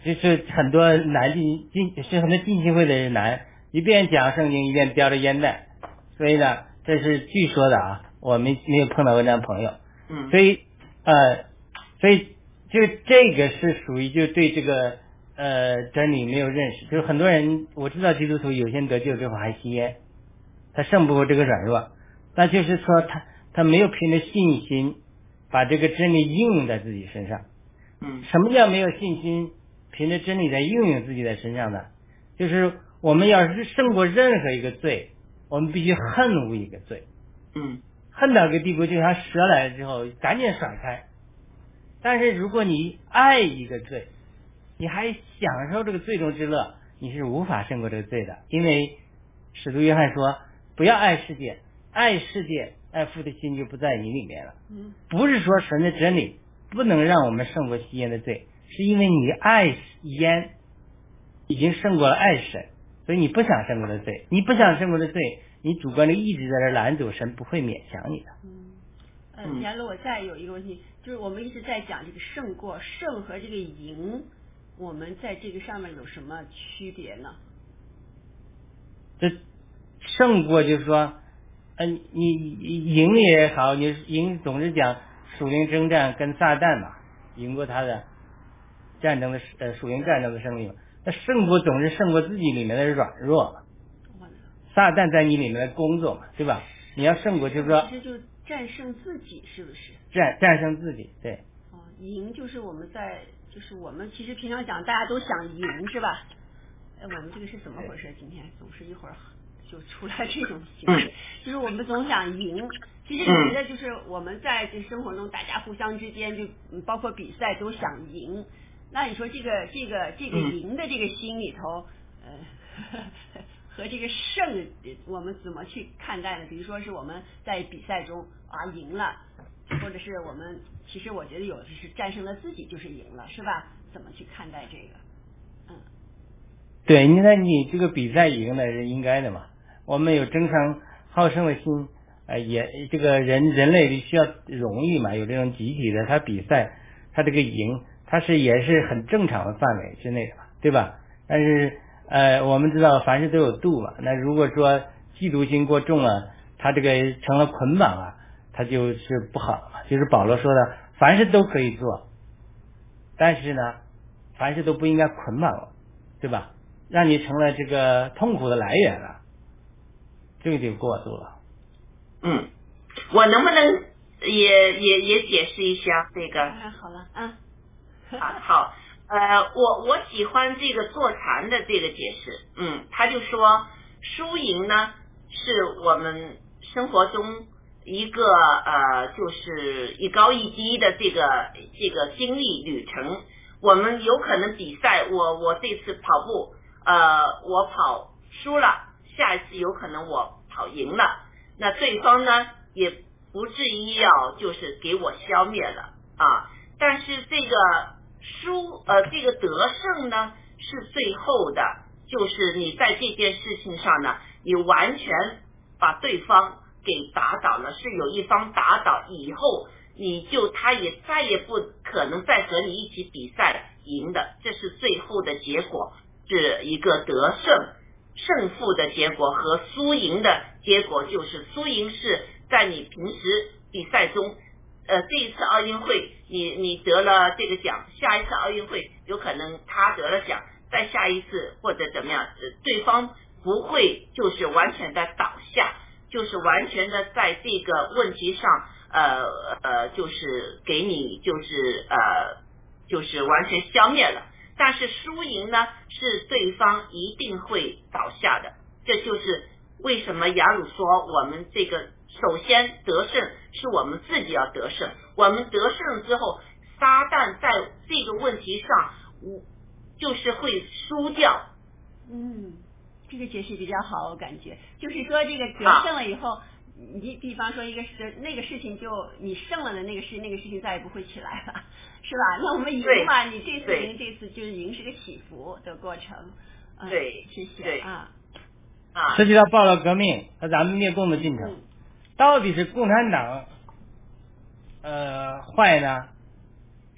就是很多男进进是很多进信会的人男，一边讲圣经一边叼着烟袋，所以呢，这是据说的啊，我没没有碰到过这样的朋友，嗯，所以呃，所以就这个是属于就对这个呃真理没有认识，就是很多人我知道基督徒有些人得救之后还吸烟，他胜不过这个软弱，那就是说他他没有凭着信心把这个真理应用在自己身上。嗯。什么叫没有信心？凭着真理在应用自己在身上的？就是我们要是胜过任何一个罪，我们必须恨恶一个罪，嗯恨到一个地步，就像蛇来了之后，赶紧甩开。但是如果你爱一个罪，你还享受这个罪中之乐，你是无法胜过这个罪的，因为使徒约翰说：“不要爱世界，爱世界，爱父的心就不在你里面了。”嗯不是说神的真理不能让我们胜过吸烟的罪，是因为你爱烟已经胜过了爱神，所以你不想胜过的罪，你不想胜过的罪，你主观的意志在这拦阻，神不会勉强你的。嗯，呃，嗯杨乐，我再有一个问题，就是我们一直在讲这个胜过胜和这个赢，我们在这个上面有什么区别呢？这胜过就是说，呃，你你赢也好，你赢总是讲属灵征战跟撒旦嘛，赢过他的战争的呃属于战争的胜利嘛。那胜过总是胜过自己里面的软弱嘛，撒旦在你里面的工作嘛，对吧？你要胜过就是说其实就战胜自己，是不是？战战胜自己，对，哦，赢就是我们在，就是我们其实平常讲，大家都想赢，是吧？哎，我们这个是怎么回事？今天总是一会儿就出来这种形式，[LAUGHS] 就是我们总想赢。其实我觉得就是我们在这生活中，大家互相之间就嗯包括比赛都想赢。那你说这个这个这个嗯赢的这个心里头，呃，[LAUGHS] 和这个胜，我们怎么去看待呢？比如说是我们在比赛中啊赢了，或者是我们其实我觉得有的是战胜了自己就是赢了，是吧？怎么去看待这个？嗯对，你看你这个比赛赢了是应该的嘛。我们有争强好胜的心，呃，也这个人人类需要荣誉嘛，有这种集体的，他比赛他这个赢，他是也是很正常的范围之内的嘛，对吧？但是呃，我们知道凡事都有度嘛。那如果说嫉妒心过重了，他这个成了捆绑啊，他就是不好了嘛。就是保罗说的，凡事都可以做，但是呢，凡事都不应该捆绑了，对吧？让你成了这个痛苦的来源了，这个就过度了。嗯，我能不能也也也解释一下这个？啊，好了，啊，[LAUGHS] 啊，好，呃，我我喜欢这个坐禅的这个解释，嗯，他就说输赢呢是我们生活中一个呃，就是一高一低的这个这个经历旅程。我们有可能比赛，我我这次跑步，呃，我跑输了，下一次有可能我跑赢了，那对方呢也不至于要就是给我消灭了啊。但是这个输呃这个得胜呢是最后的，就是你在这件事情上呢，你完全把对方给打倒了，是有一方打倒以后，你就他也再也不可能再和你一起比赛赢的，这是最后的结果，是一个得胜胜负的结果和输赢的结果，就是输赢是在你平时比赛中。呃，这一次奥运会你你得了这个奖，下一次奥运会有可能他得了奖，再下一次或者怎么样，呃对方不会就是完全的倒下，就是完全的在这个问题上，呃呃，就是给你就是呃就是完全消灭了。但是输赢呢，是对方一定会倒下的，这就是为什么雅鲁说我们这个首先得胜是我们自己要得胜，我们得胜之后，撒旦在这个问题上，我就是会输掉。嗯，这个解释比较好，我感觉就是说这个得胜了以后，你比方说一个事那个事情就你胜了的那个事，那个事情再也不会起来了，[LAUGHS] 是吧？那我们赢嘛，你这次赢，这次就是赢是个起伏的过程。嗯、对谢谢啊。啊，涉及到暴乱革命和咱们灭共的进程，嗯到底是共产党呃坏呢？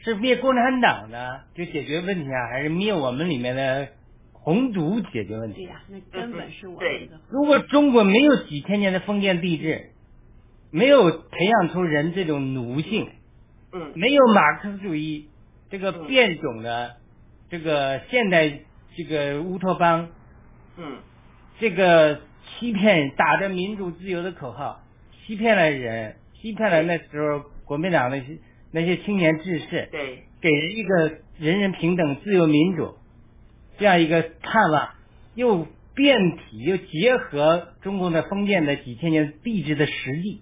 是灭共产党呢就解决问题啊，还是灭我们里面的红毒解决问题？对呀、那根本是我们的。如果中国没有几千年的封建帝制，没有培养出人这种奴性，嗯没有马克思主义这个变种的这个现代这个乌托邦，嗯这个欺骗打着民主自由的口号，欺骗了人，欺骗了那时候国民党那些那些青年志士，对，给人一个人人平等、自由民主这样一个盼望，又变体又结合中国的封建的几千年帝制的实际，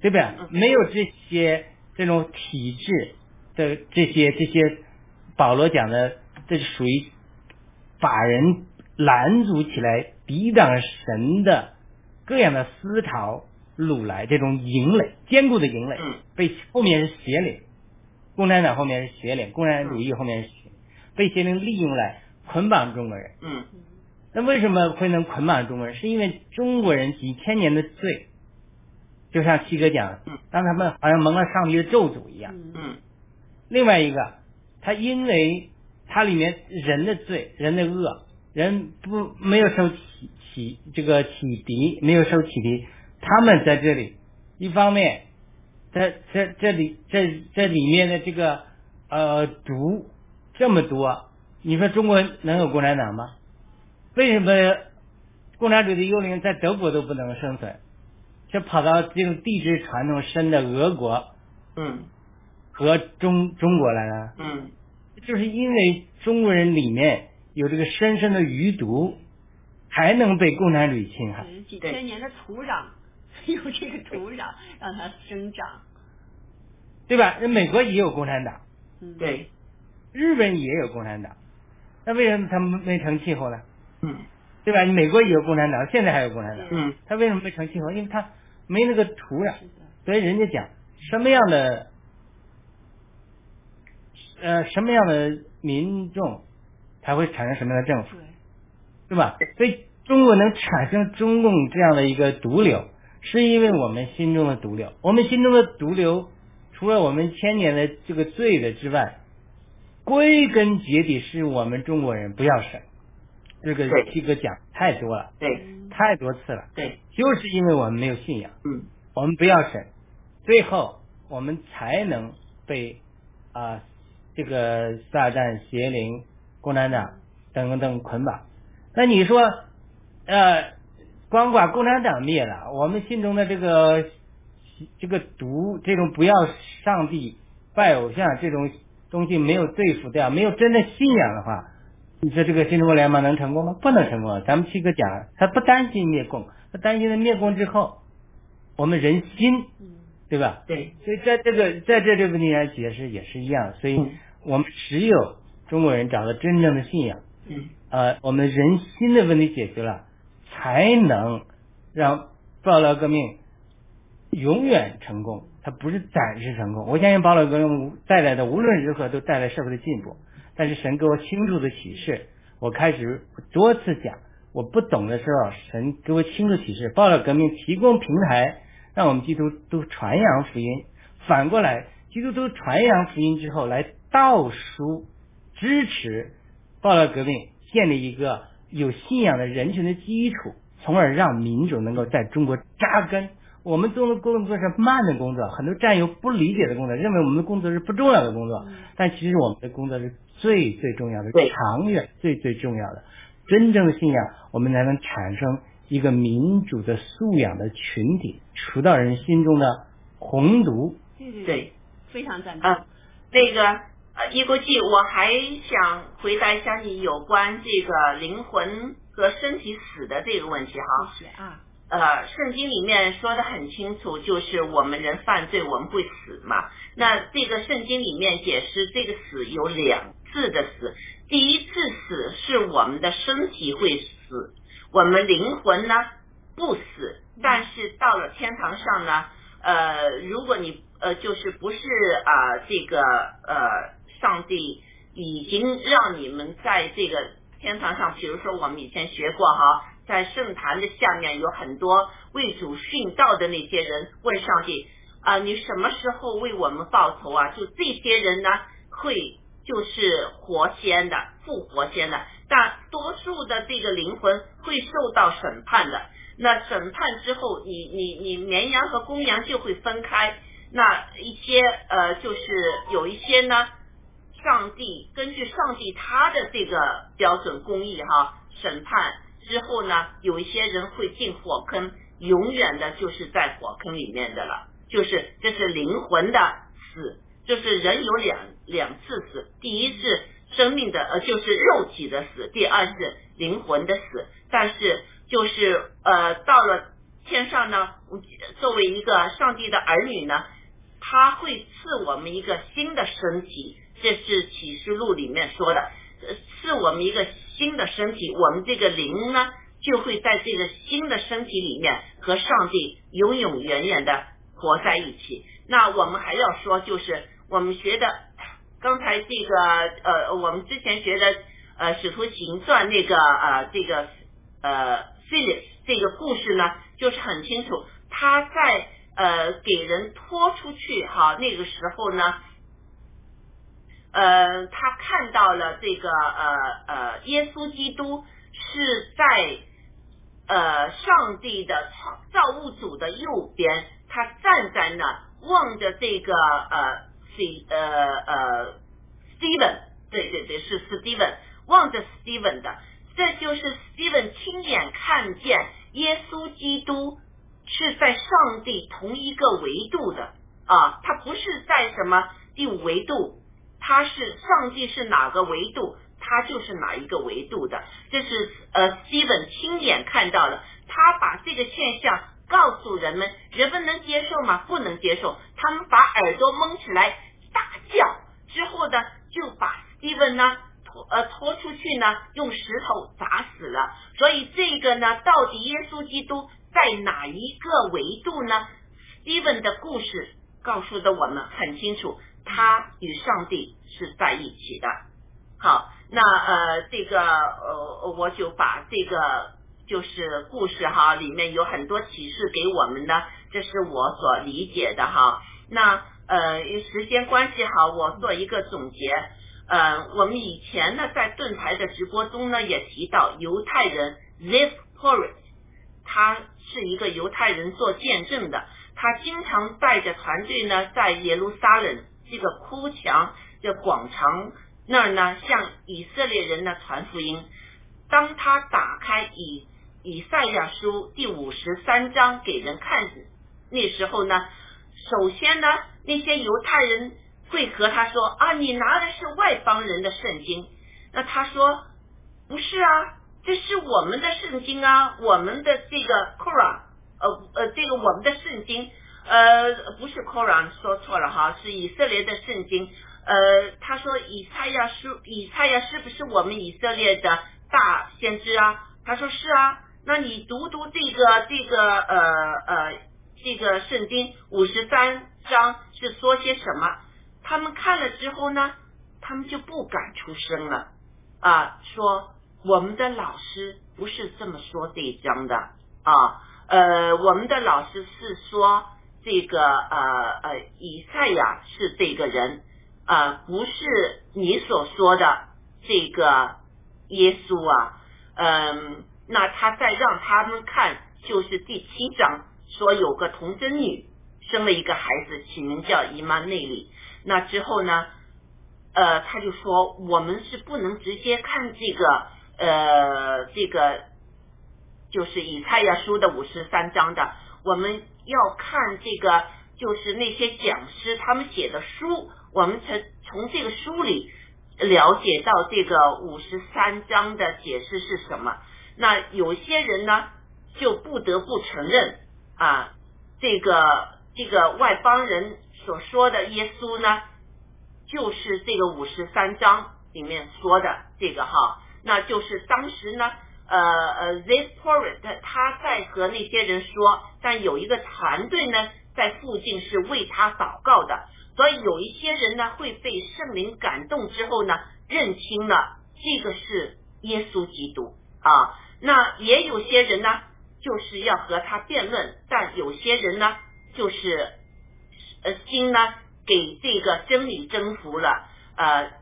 对不对？没有这些这种体制的这些这些，保罗讲的，这是属于把人拦阻起来抵挡神的各样的思潮掳来，这种营垒坚固的营垒，嗯被后面是邪灵，共产党后面是邪灵，共产主义后面是邪灵，被邪灵利用来捆绑中国人。嗯那为什么会能捆绑中国人？是因为中国人几千年的罪，就像七哥讲的嗯，让他们好像蒙了上帝的咒诅一样。嗯嗯另外一个，他因为他里面人的罪、人的恶，人不没有受启启这个启迪，没有受启迪，他们在这里，一方面，在这这里这这里面的这个呃毒这么多，你说中国能有共产党吗？为什么共产主义的幽灵在德国都不能生存，却跑到这种地质传统深的俄国嗯和中中国来了？嗯就是因为中国人里面有这个深深的余毒，才能被共产主义侵害。嗯几千年的土壤，[LAUGHS] 有这个土壤让它生长。对吧？那美国也有共产党，嗯，对，日本也有共产党，那为什么他们没成气候呢？嗯对吧？美国也有共产党，现在还有共产党，嗯他为什么没成气候？因为他没那个土壤，所以人家讲什么样的呃什么样的民众才会产生什么样的政府，对吧？所以中国能产生中共这样的一个毒瘤，是因为我们心中的毒瘤。我们心中的毒瘤，除了我们千年的这个罪的之外，归根结底是我们中国人不要神。这个对七哥讲太多了，对太多次了，对，就是因为我们没有信仰，嗯我们不要神，最后我们才能被啊、这个撒旦、邪灵、共产党等等捆绑。那你说，呃，光把共产党灭了，我们心中的这个这个毒，这种不要上帝、拜偶像这种东西没有对付掉，没有真的信仰的话，你说这个新中国联盟能成功吗？不能成功。咱们七哥讲，他不担心灭共，他担心的灭共之后，我们人心，嗯对吧？对，所以在这个在这这个问题上解释也是一样，所以嗯我们只有中国人找到真正的信仰，嗯呃，我们人心的问题解决了，才能让爆料革命永远成功。它不是暂时成功。我相信爆料革命带来的无论如何都带来社会的进步。但是神给我清楚的启示，我开始多次讲，我不懂的时候，神给我清楚启示，爆料革命提供平台，让我们基督徒传扬福音。反过来，基督徒传扬福音之后，来倒书支持爆料革命，建立一个有信仰的人群的基础，从而让民主能够在中国扎根。我们做的工作是慢的工作，很多战友不理解的工作，认为我们的工作是不重要的工作，但其实我们的工作是最最重要的，长远最最重要的。真正的信仰，我们才能产生一个民主的素养的群体，除到人心中的红毒。对对对，非常赞同。啊，那个呃，一国际，我还想回答一下你有关这个灵魂和身体死的这个问题哈。谢谢啊，呃，圣经里面说的很清楚，就是我们人犯罪，我们会死嘛。那这个圣经里面解释这个死有两次的死，第一次死是我们的身体会死，我们灵魂呢不死，但是到了天堂上呢，呃，如果你呃就是不是啊、呃这个呃上帝已经让你们在这个天堂上，比如说我们以前学过哈，在圣坛的下面有很多为主殉道的那些人问上帝啊、你什么时候为我们报仇啊？就这些人呢，会就是活仙的，复活仙的，但多数的这个灵魂会受到审判的。那审判之后，你你你绵羊和公羊就会分开。那一些呃，就是有一些呢，上帝根据上帝他的这个标准公义哈审判之后呢，有一些人会进火坑，永远的就是在火坑里面的了。就是这是灵魂的死，就是人有两两次死，第一是生命的呃，就是肉体的死，第二是灵魂的死。但是就是呃，到了天上呢，作为一个上帝的儿女呢，他会赐我们一个新的身体，这是启示录里面说的，赐我们一个新的身体，我们这个灵呢，就会在这个新的身体里面和上帝永永远远的活在一起。那我们还要说，就是我们学的刚才这个呃，我们之前学的呃《使徒行传》那个呃这个呃 Philip 这个故事呢，就是很清楚，他在呃给人拖出去哈那个时候呢，呃他看到了这个呃呃耶稣基督是在呃上帝的造物主的右边，他站在那望着这个呃 C 呃呃 Steven，对对对是 Steven，望着 Steven 的。这就是 Steven 亲眼看见耶稣基督是在上帝同一个维度的啊，他不是在什么第五维度，他是上帝是哪个维度，他就是哪一个维度的。这是呃 Steven 亲眼看到了，他把这个现象告诉人们，人们能接受吗？不能接受，他们把耳朵蒙起来大叫，之后呢就把 Steven 呢。呃，拖出去呢，用石头砸死了。所以这个呢，到底耶稣基督在哪一个维度呢？Steven 的故事告诉的我们很清楚，他与上帝是在一起的。好，那呃，这个呃，我就把这个就是故事哈，里面有很多启示给我们的，这是我所理解的哈。那呃，时间关系哈，我做一个总结。呃，我们以前呢，在盾牌的直播中呢，也提到犹太人 Ziv Porus，他是一个犹太人做见证的，他经常带着团队呢，在耶路撒冷这个哭墙的广场那儿呢，向以色列人呢传福音。当他打开以以赛亚书第五十三章给人看，那时候呢，首先呢，那些犹太人。会和他说啊，你拿的是外邦人的圣经。那他说不是啊，这是我们的圣经啊，我们的这个 Koran，呃呃，这个我们的圣经，呃，不是 Koran，说错了哈，是以色列的圣经。呃，他说以赛亚书，以赛亚是不是我们以色列的大先知啊？他说是啊，那你读读这个这个呃呃这个圣经五十三章是说些什么？他们看了之后呢，他们就不敢出声了啊，说我们的老师不是这么说这一章的啊，呃，我们的老师是说这个呃呃，以赛亚是这个人啊，不是你所说的这个耶稣啊，嗯，那他再让他们看，就是第七章说有个童贞女生了一个孩子，起名叫姨妈内里。那之后呢？呃，他就说我们是不能直接看这个呃这个就是以赛亚书的五十三章的，我们要看这个就是那些讲师他们写的书，我们从从这个书里了解到这个五十三章的解释是什么。那有些人呢就不得不承认啊，这个这个外邦人。所说的耶稣呢，就是这个五十三章里面说的这个哈，那就是当时呢，呃呃，this p o r t 他在和那些人说，但有一个团队呢在附近是为他祷告的，所以有一些人呢会被圣灵感动之后呢，认清了这个是耶稣基督啊，那也有些人呢就是要和他辩论，但有些人呢就是。呃，心呢给这个真理征服了，呃，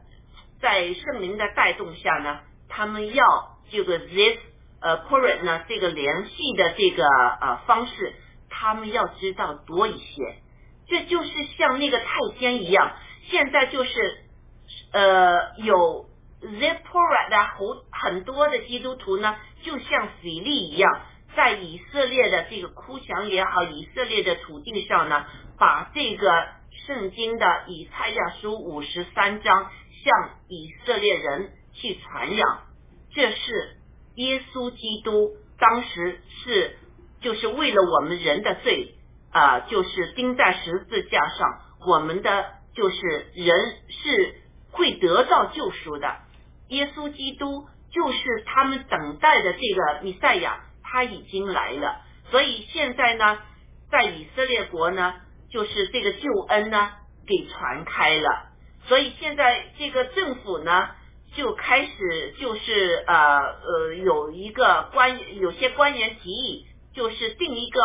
在圣灵的带动下呢，他们要这个 this 呃 current 呢这个联系的这个呃方式，他们要知道多一些，这就是像那个太监一样，现在就是呃有 this porrait 的很很多的基督徒呢，就像腓利一样，在以色列的这个哭墙也好，以色列的土地上呢，把这个圣经的以赛亚书五十三章向以色列人去传扬，这是耶稣基督当时是就是为了我们人的罪啊、就是钉在十字架上，我们的就是人是会得到救赎的。耶稣基督就是他们等待的这个弥赛亚，他已经来了。所以现在呢，在以色列国呢，就是这个救恩呢给传开了。所以现在这个政府呢就开始就是呃呃有一个官有些官员提议，就是定一个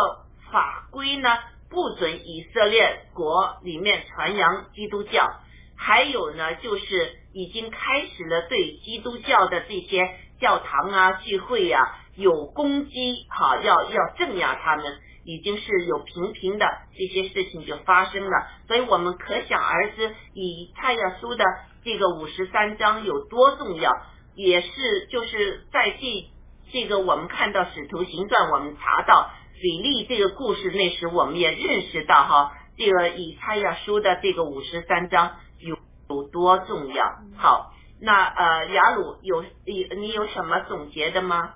法规呢，不准以色列国里面传扬基督教。还有呢，就是已经开始了对基督教的这些教堂啊、聚会呀、有攻击，哈，要要镇压他们，已经是有频频的这些事情就发生了。所以我们可想而知，以太亚书的这个五十三章有多重要，也是就是在这这个我们看到使徒行传，我们查到腓力这个故事，那时我们也认识到哈，这个以太亚书的这个五十三章。有有多重要？好，那呃，雅鲁有你你有什么总结的吗？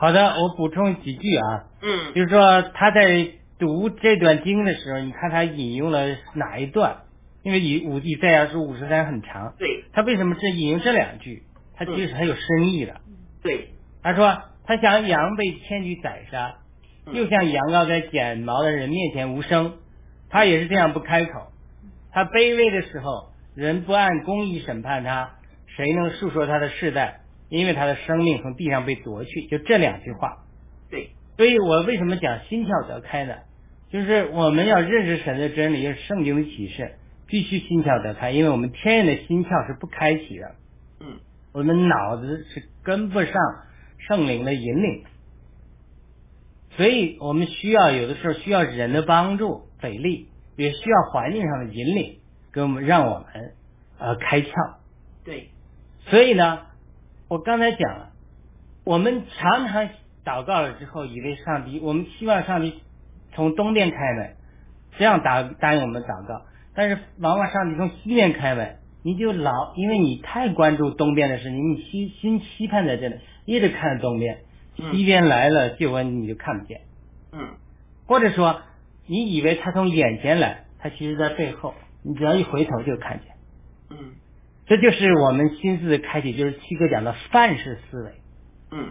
好的，我补充几句啊，嗯就是说他在读这段经的时候，你看他引用了哪一段？因为以五以赛亚书五十三很长，对他为什么是引用这两句？他其实很有深意的。对，他说他想羊被牵去宰杀，嗯又像羊羔在剪毛的人面前无声，他也是这样不开口。他卑微的时候，人不按公义审判他，谁能诉说他的世代？因为他的生命从地上被夺去。就这两句话。对，所以我为什么讲心窍得开呢？就是我们要认识神的真理，就是圣经的启示，必须心窍得开，因为我们天然的心窍是不开启的。嗯我们脑子是跟不上圣灵的引领，所以我们需要有的时候需要人的帮助、给力，也需要环境上的引领，给我们让我们呃开窍。对，所以呢，我刚才讲了，我们常常祷告了之后，以为上帝，我们希望上帝从东边开门，这样答答应我们祷告，但是往往上帝从西边开门，你就老因为你太关注东边的事情，你心心期盼在这里，一直看着东边，嗯西边来了救恩你就看不见，嗯。或者说你以为他从眼前来，他其实在背后，你只要一回头就看见。嗯这就是我们心思的开启，就是七哥讲的范式思维。嗯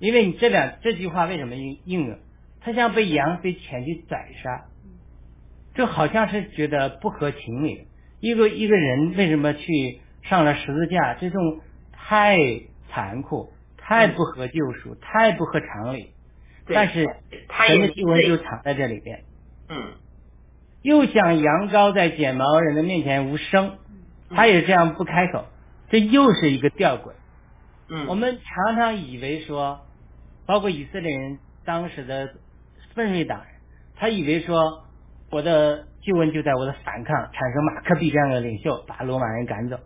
因为你这两这句话为什么应应用？他像被羊被前去宰杀，这好像是觉得不合情理。一个一个人为什么去上了十字架？这种太残酷，太不合救赎，太不合常理。但是他也神的救恩就藏在这里边。嗯又想羊羔在剪毛人的面前无声，他也这样不开口，这又是一个吊诡。嗯，我们常常以为说，包括以色列人当时的奋锐党人，他以为说我的救恩就在我的反抗，产生马克比这样的领袖，把罗马人赶走，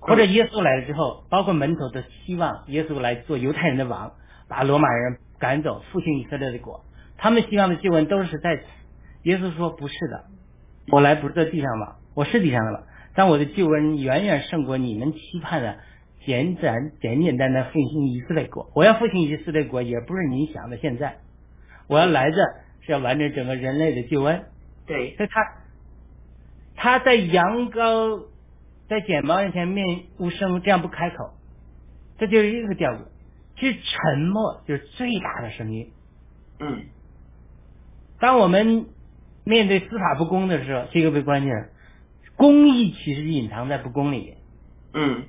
或者耶稣来了之后，包括门徒的希望耶稣来做犹太人的王，把罗马人赶走，复兴以色列的国，他们希望的救恩都是在此。耶稣说不是的，我来不是在地上王，我是地上的王，但我的救恩远远胜过你们期盼的简单简简单单复兴以色列国。我要复兴以色列国，也不是你想的现在，我要来的是要完成整个人类的救恩。对，所以他他在羊羔在剪毛人前面无声，这样不开口，这就是一个调子。其实沉默就是最大的声音。嗯当我们面对司法不公的时候，这个为关键。公义其实隐藏在不公里面。嗯。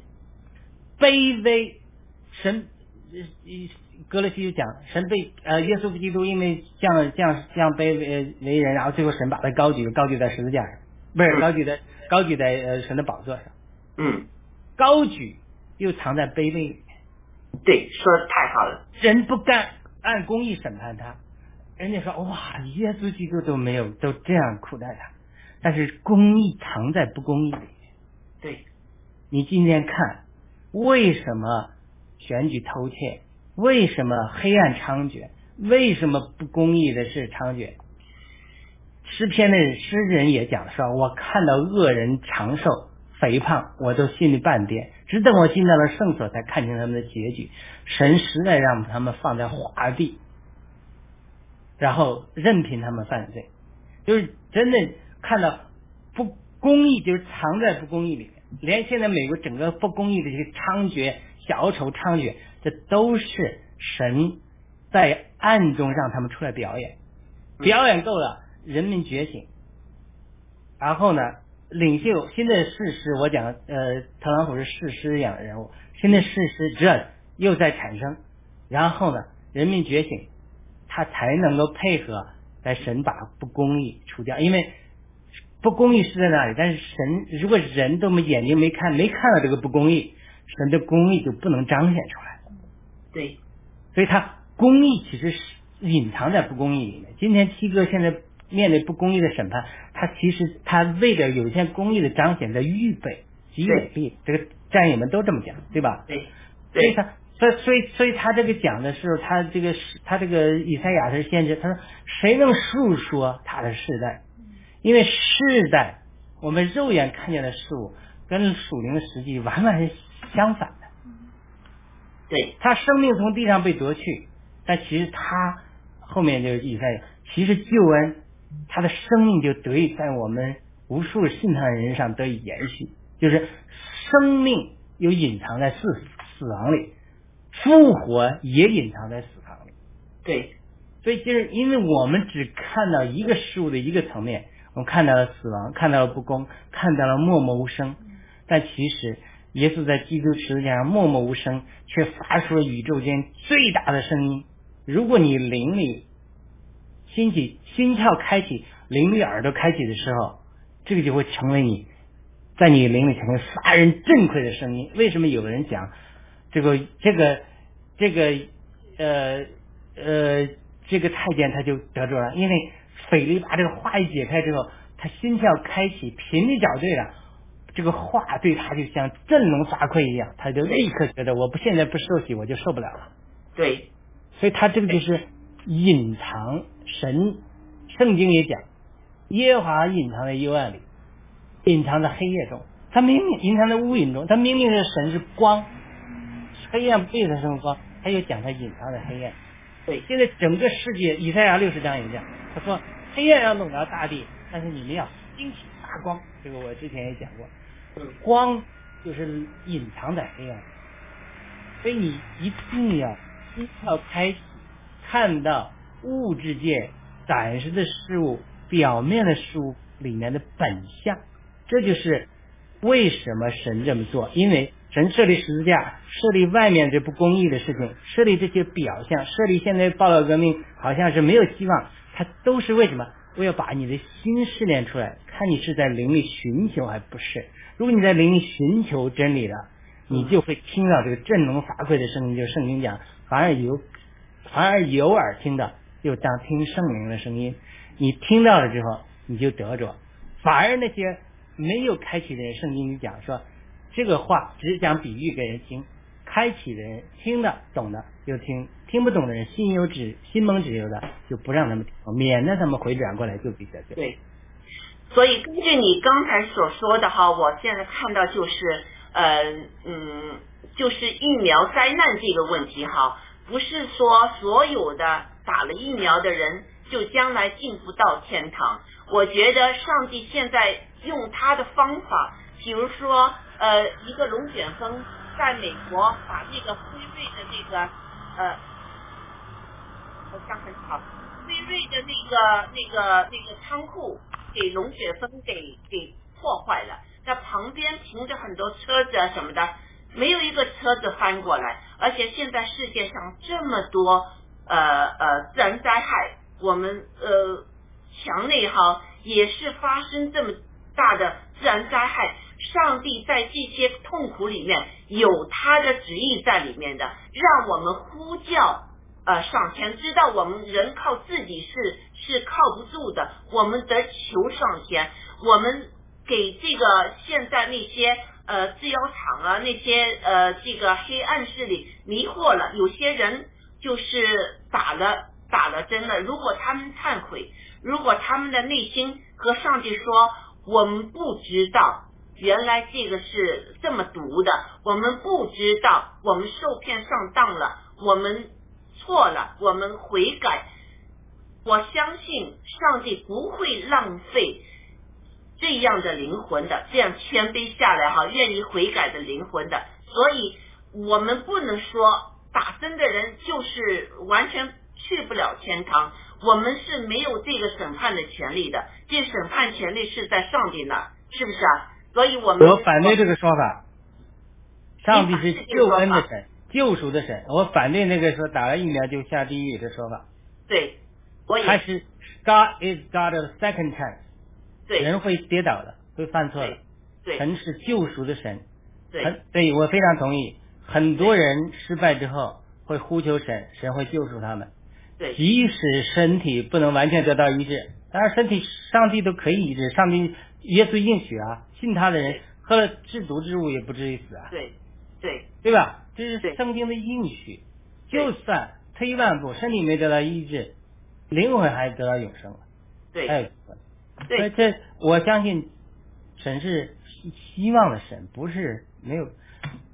卑微，神，呃格罗西就讲，神被呃耶稣基督因为降降降卑为为人，然后最后神把他高举高举在十字架上，不是嗯高举在高举在呃神的宝座上，嗯，高举又藏在卑微。里面，对，说的太好了。人不干按公义审判他，人家说哇，耶稣基督都没有都这样苦待他，但是公义藏在不公义里面。对，你今天看，为什么选举偷窃？为什么黑暗猖獗？为什么不公义的事猖獗？诗篇的诗人也讲说，我看到恶人长寿肥胖，我都心里半颠。只等我进到了圣所，才看清他们的结局。神实在让他们放在华地，然后任凭他们犯罪，就是真的看到不公义，就是藏在不公义里面。连现在美国整个不公义的这些猖獗、小丑猖獗，这都是神在暗中让他们出来表演，表演够了，人民觉醒，然后呢，领袖新的事实，我讲呃，特朗普是事实一样的人物，新的事实这又在产生，然后呢，人民觉醒，他才能够配合来神把不公义除掉，因为。不公义是在那里，但是神如果人都没眼睛没看没看到这个不公义，神的公义就不能彰显出来。对，所以他公义其实是隐藏在不公义里面。今天七哥现在面对不公义的审判，他其实他为了有一天公义的彰显在预备及伟力，这个战友们都这么讲，对吧？对，所以他所以所以所以他这个讲的时候，他这个他这个以赛亚是先知，他说谁能述说他的世代？因为世代，我们肉眼看见的事物跟属灵的实际完全是相反的。对他生命从地上被夺去，但其实他后面就以赛亚，其实救恩，他的生命就得以在我们无数信他的人上得以延续，就是生命又隐藏在死死亡里，复活也隐藏在死亡里。对，所以就是因为我们只看到一个事物的一个层面。我们看到了死亡，看到了不公，看到了默默无声。但其实，耶稣在基督十字架上默默无声，却发出了宇宙间最大的声音。如果你灵里心起心窍开启，灵里耳朵开启的时候，这个就会成为你在你灵里成为杀人震溃的声音。为什么有的人讲这个这个这个呃呃这个太监他就得着了？因为。斐利把这个话一解开之后，他心跳开启，频率找对了，这个话对他就像振聋发聩一样，他就立刻觉得我不现在不受洗我就受不了了。对，所以他这个就是隐藏神，圣经也讲，耶和华隐藏在幽暗里，隐藏在黑夜中，他明明隐藏在乌云中，他明明是神是光，黑暗背他什么光，他又讲他隐藏在黑暗。对，现在整个世界，以赛亚六十章也讲，他说。黑暗要笼罩大地，但是你们要兴起发光。这个我之前也讲过，光就是隐藏在黑暗，所以你一定要心窍开启，看到物质界暂时的事物、表面的事物里面的本相。这就是为什么神这么做，因为神设立十字架，设立外面这不公义的事情，设立这些表象，设立现在报道革命好像是没有希望。它都是为什么？我要把你的心试炼出来，看你是在灵里寻求还不是。如果你在灵里寻求真理了，你就会听到这个振聋发聩的声音。就圣经讲，反而有，反而有耳听的，就当听圣灵的声音。你听到了之后，你就得着；反而那些没有开启的人，圣经里讲说，这个话只讲比喻给人听。开启的人听的懂的就听，听不懂的人心有止心蒙止由的就不让他们听，免得他们回转过来就比较对。所以根据你刚才所说的哈，我现在看到就是呃嗯，就是疫苗灾难这个问题哈，不是说所有的打了疫苗的人就将来进不到天堂。我觉得上帝现在用他的方法，比如说呃一个龙卷风。在美国，把这个辉瑞的那个呃，好像很好，辉瑞的那个那个那个仓库给龙卷风给给破坏了。在旁边停着很多车子啊什么的，没有一个车子翻过来。而且现在世界上这么多呃呃自然灾害，我们呃墙内哈也是发生这么大的自然灾害。上帝在这些痛苦里面有他的旨意在里面的，让我们呼叫呃上天，知道我们人靠自己是是靠不住的，我们得求上天。我们给这个现在那些呃制药厂啊那些呃这个黑暗势力迷惑了，有些人就是打了打了针了。如果他们忏悔，如果他们的内心和上帝说，我们不知道。原来这个是这么毒的，我们不知道，我们受骗上当了，我们错了，我们悔改。我相信上帝不会浪费这样的灵魂的，这样谦卑下来哈，愿意悔改的灵魂的。所以，我们不能说打针的人就是完全去不了天堂，我们是没有这个审判的权利的，这审判权利是在上帝那，是不是啊？所以我们我反对这个说法，上帝是救恩的神，救赎的神。我反对那个说打了疫苗就下地狱的说法。对，我也他是 God is God of second chance。对，人会跌倒的，会犯错的。对，神是救赎的神。对，对我非常同意。很多人失败之后会呼求神，神会救赎他们。对，即使身体不能完全得到医治，当然身体上帝都可以医治，上帝。耶稣应许啊，信他的人喝了制毒之物也不至于死啊。对，对，对吧？这是圣经的应许。就算退一万步，身体没得到医治，灵魂还得到永生了。对，还有对，这我相信神是希望的神，不是没有。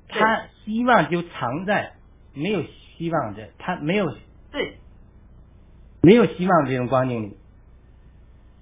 他希望就藏在没有希望的，他没有对，没有希望这种光景里。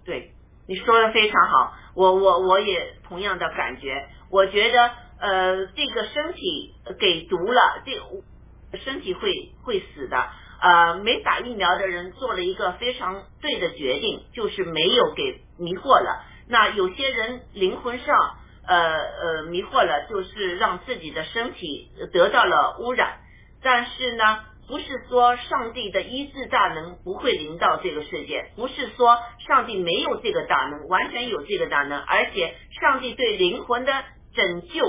对，你说的非常好。我我我也同样的感觉，我觉得呃这个身体给毒了，这个身体会会死的。呃，没打疫苗的人做了一个非常对的决定，就是没有给迷惑了。那有些人灵魂上呃呃迷惑了，就是让自己的身体得到了污染。但是呢。不是说上帝的医治大能不会临到这个世界，不是说上帝没有这个大能，完全有这个大能，而且上帝对灵魂的拯救，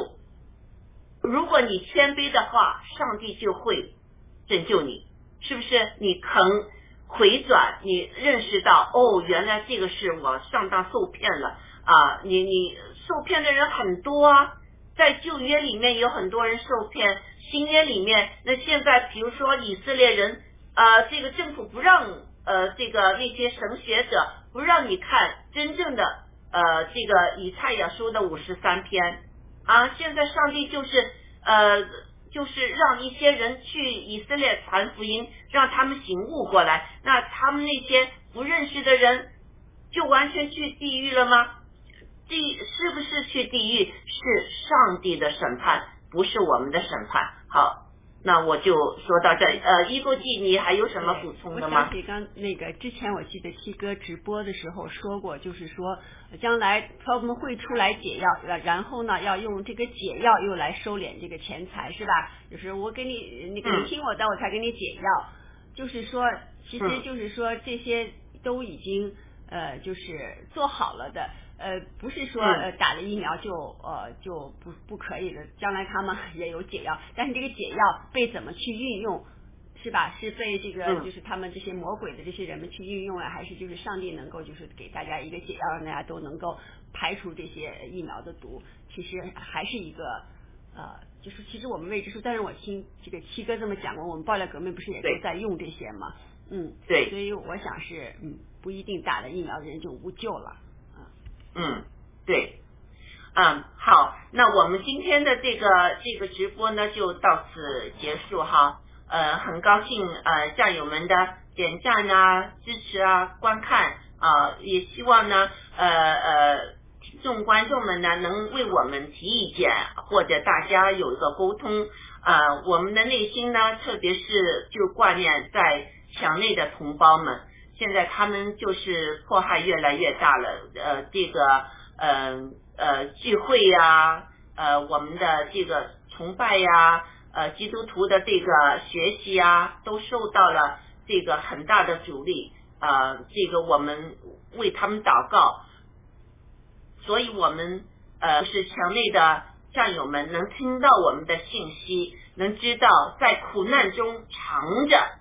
如果你谦卑的话，上帝就会拯救你，是不是？你肯回转，你认识到哦，原来这个是我上当受骗了啊！你你受骗的人很多啊，在旧约里面有很多人受骗。新约里面，那现在比如说以色列人，呃，这个政府不让呃这个那些神学者不让你看真正的呃这个以赛亚书的五十三篇啊，现在上帝就是呃就是让一些人去以色列传福音，让他们醒悟过来，那他们那些不认识的人就完全去地狱了吗？地是不是去地狱？是上帝的审判，不是我们的审判。好，那我就说到这。呃，一国际，你还有什么补充的吗？我想起刚那个之前，我记得七哥直播的时候说过，就是说将来他们会出来解药，然后呢要用这个解药又来收敛这个钱财，是吧？就是我给你，你你听我的，我才给你解药。就是说，其实就是说这些都已经呃，就是做好了的。呃，不是说呃打了疫苗就呃就不不可以的，将来他们也有解药，但是这个解药被怎么去运用，是吧？是被这个就是他们这些魔鬼的这些人们去运用啊，还是就是上帝能够就是给大家一个解药，让大家都能够排除这些疫苗的毒？其实还是一个呃，就是其实我们未知数，但是我听这个七哥这么讲过，我们爆料革命不是也都在用这些吗？嗯，对，所以我想是嗯，不一定打了疫苗的人就无救了。嗯，对，嗯，好，那我们今天的这个这个直播呢，就到此结束哈。呃，很高兴呃战友们的点赞啊、支持啊、观看啊，也希望呢呃呃听众观众们呢能为我们提意见，或者大家有一个沟通啊。我们的内心呢，特别是就挂念在墙内的同胞们。现在他们就是迫害越来越大了，呃，这个呃呃聚会呀，呃我们的这个崇拜呀，呃基督徒的这个学习呀，都受到了这个很大的阻力啊，这个我们为他们祷告，所以我们呃是墙内的战友们能听到我们的信息，能知道在苦难中藏着。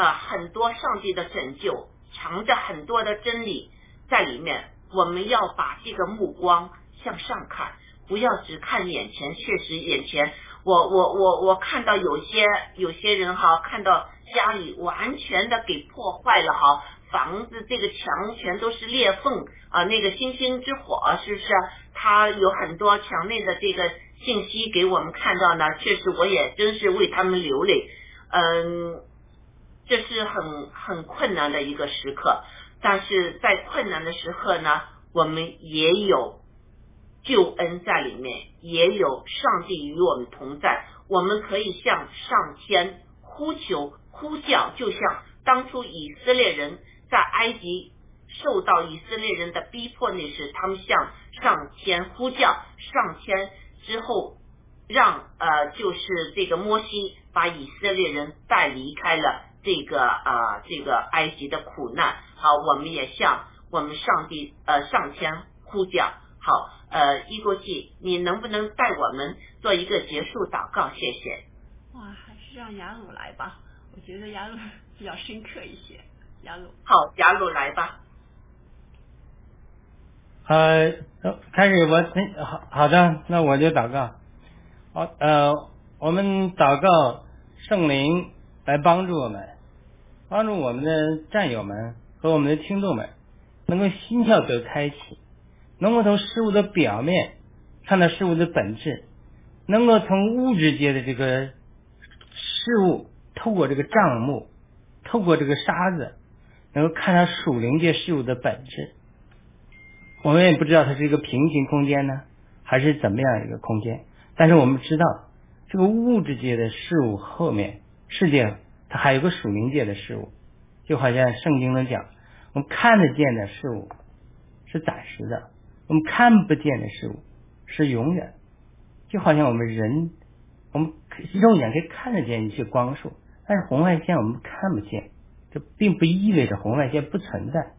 呃很多上帝的拯救，藏着很多的真理在里面。我们要把这个目光向上看，不要只看眼前。确实，眼前我我我我看到有些有些人哈，看到家里完全的给破坏了哈，房子这个墙全都是裂缝啊，那个星星之火是不是？他有很多墙内的这个信息给我们看到呢，确实我也真是为他们流泪。嗯，这是很很困难的一个时刻。但是在困难的时刻呢，我们也有救恩在里面，也有上帝与我们同在。我们可以向上天呼求、呼叫，就像当初以色列人在埃及受到以色列人的逼迫那时，他们向上天呼叫，上天之后让呃，就是这个摩西把以色列人带离开了这个啊这个埃及的苦难。好，我们也向我们上帝呃上天呼叫。好，呃，一国际，你能不能带我们做一个结束祷告？谢谢。哇，还是让雅鲁来吧，我觉得雅鲁比较深刻一些。雅鲁。好，雅鲁来吧。呃，开始我好好的，那我就祷告。好，呃，我们祷告圣灵来帮助我们，帮助我们的战友们。和我们的听众们能够心窍得开启，能够从事物的表面看到事物的本质，能够从物质界的这个事物，透过这个账目，透过这个沙子，能够看到属灵界事物的本质。我们也不知道它是一个平行空间呢，还是怎么样一个空间，但是我们知道这个物质界的事物后面，世界它还有个属灵界的事物。就好像圣经中讲，我们看得见的事物是暂时的，我们看不见的事物是永远。就好像我们人，我们肉眼可以看得见一些光束，但是红外线我们看不见，这并不意味着红外线不存在。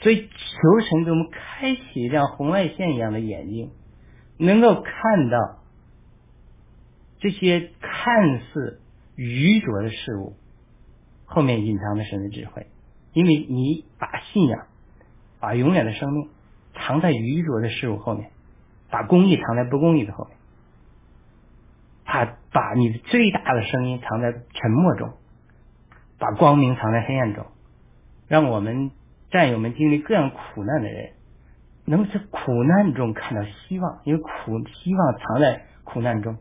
所以求神给我们开启像红外线一样的眼睛，能够看到这些看似愚拙的事物。后面隐藏的神的智慧，因为你把信仰、把永远的生命藏在愚拙的事物后面，把公义藏在不公义的后面，把把你的最大的声音藏在沉默中，把光明藏在黑暗中，让我们战友们经历各样苦难的人，能在苦难中看到希望，因为苦希望藏在苦难中，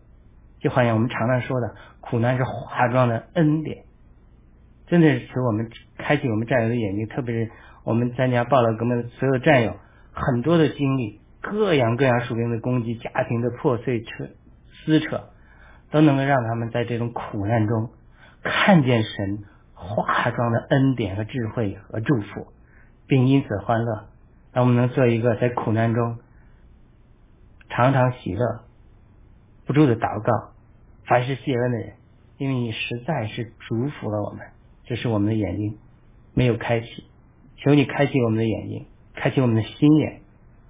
就好像我们常常说的，苦难是化妆的恩典。真的是使我们开启我们战友的眼睛，特别是我们参加报了革命的所有战友，很多的经历，各样各样属灵的攻击，家庭的破碎扯撕扯，都能够让他们在这种苦难中看见神化妆的恩典和智慧和祝福，并因此欢乐。让我们能做一个在苦难中常常喜乐、不住的祷告，凡是谢恩的人，因为你实在是祝福了我们。这是我们的眼睛没有开启，求你开启我们的眼睛，开启我们的心眼，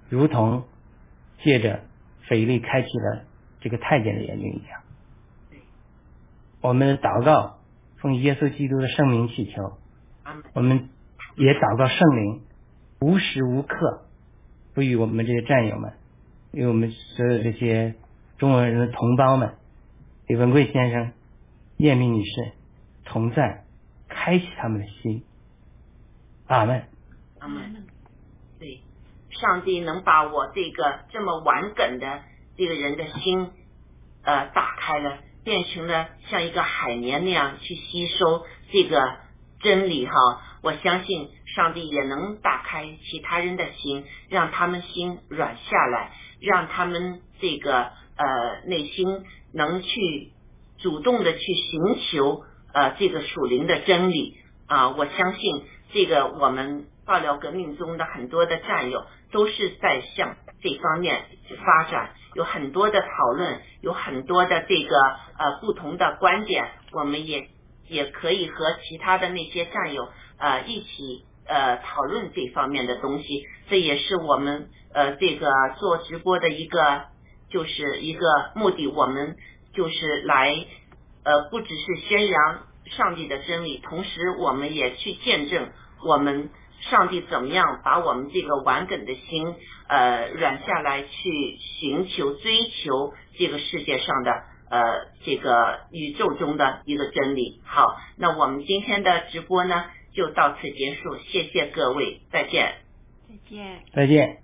如同借着腓力开启了这个太监的眼睛一样。我们的祷告奉耶稣基督的圣名祈求，我们也祷告圣灵无时无刻不与我们这些战友们，与我们所有这些中国人的同胞们，李文贵先生、叶明女士同在。开启他们的心，阿门，阿门。对，上帝能把我这个这么顽梗的这个人的心，呃，打开了，变成了像一个海绵那样去吸收这个真理哈。我相信上帝也能打开其他人的心，让他们心软下来，让他们这个呃内心能去主动的去寻求。呃，这个属灵的真理啊，我相信这个我们爆料革命中的很多的战友都是在向这方面发展，有很多的讨论，有很多的这个呃不同的观点，我们也也可以和其他的那些战友呃一起呃讨论这方面的东西，这也是我们呃这个做直播的一个就是一个目的，我们就是来。呃，不只是宣扬上帝的真理，同时我们也去见证我们上帝怎么样把我们这个顽梗的心呃软下来，去寻求追求这个世界上的呃这个宇宙中的一个真理。好，那我们今天的直播呢就到此结束，谢谢各位，再见。再见。再见。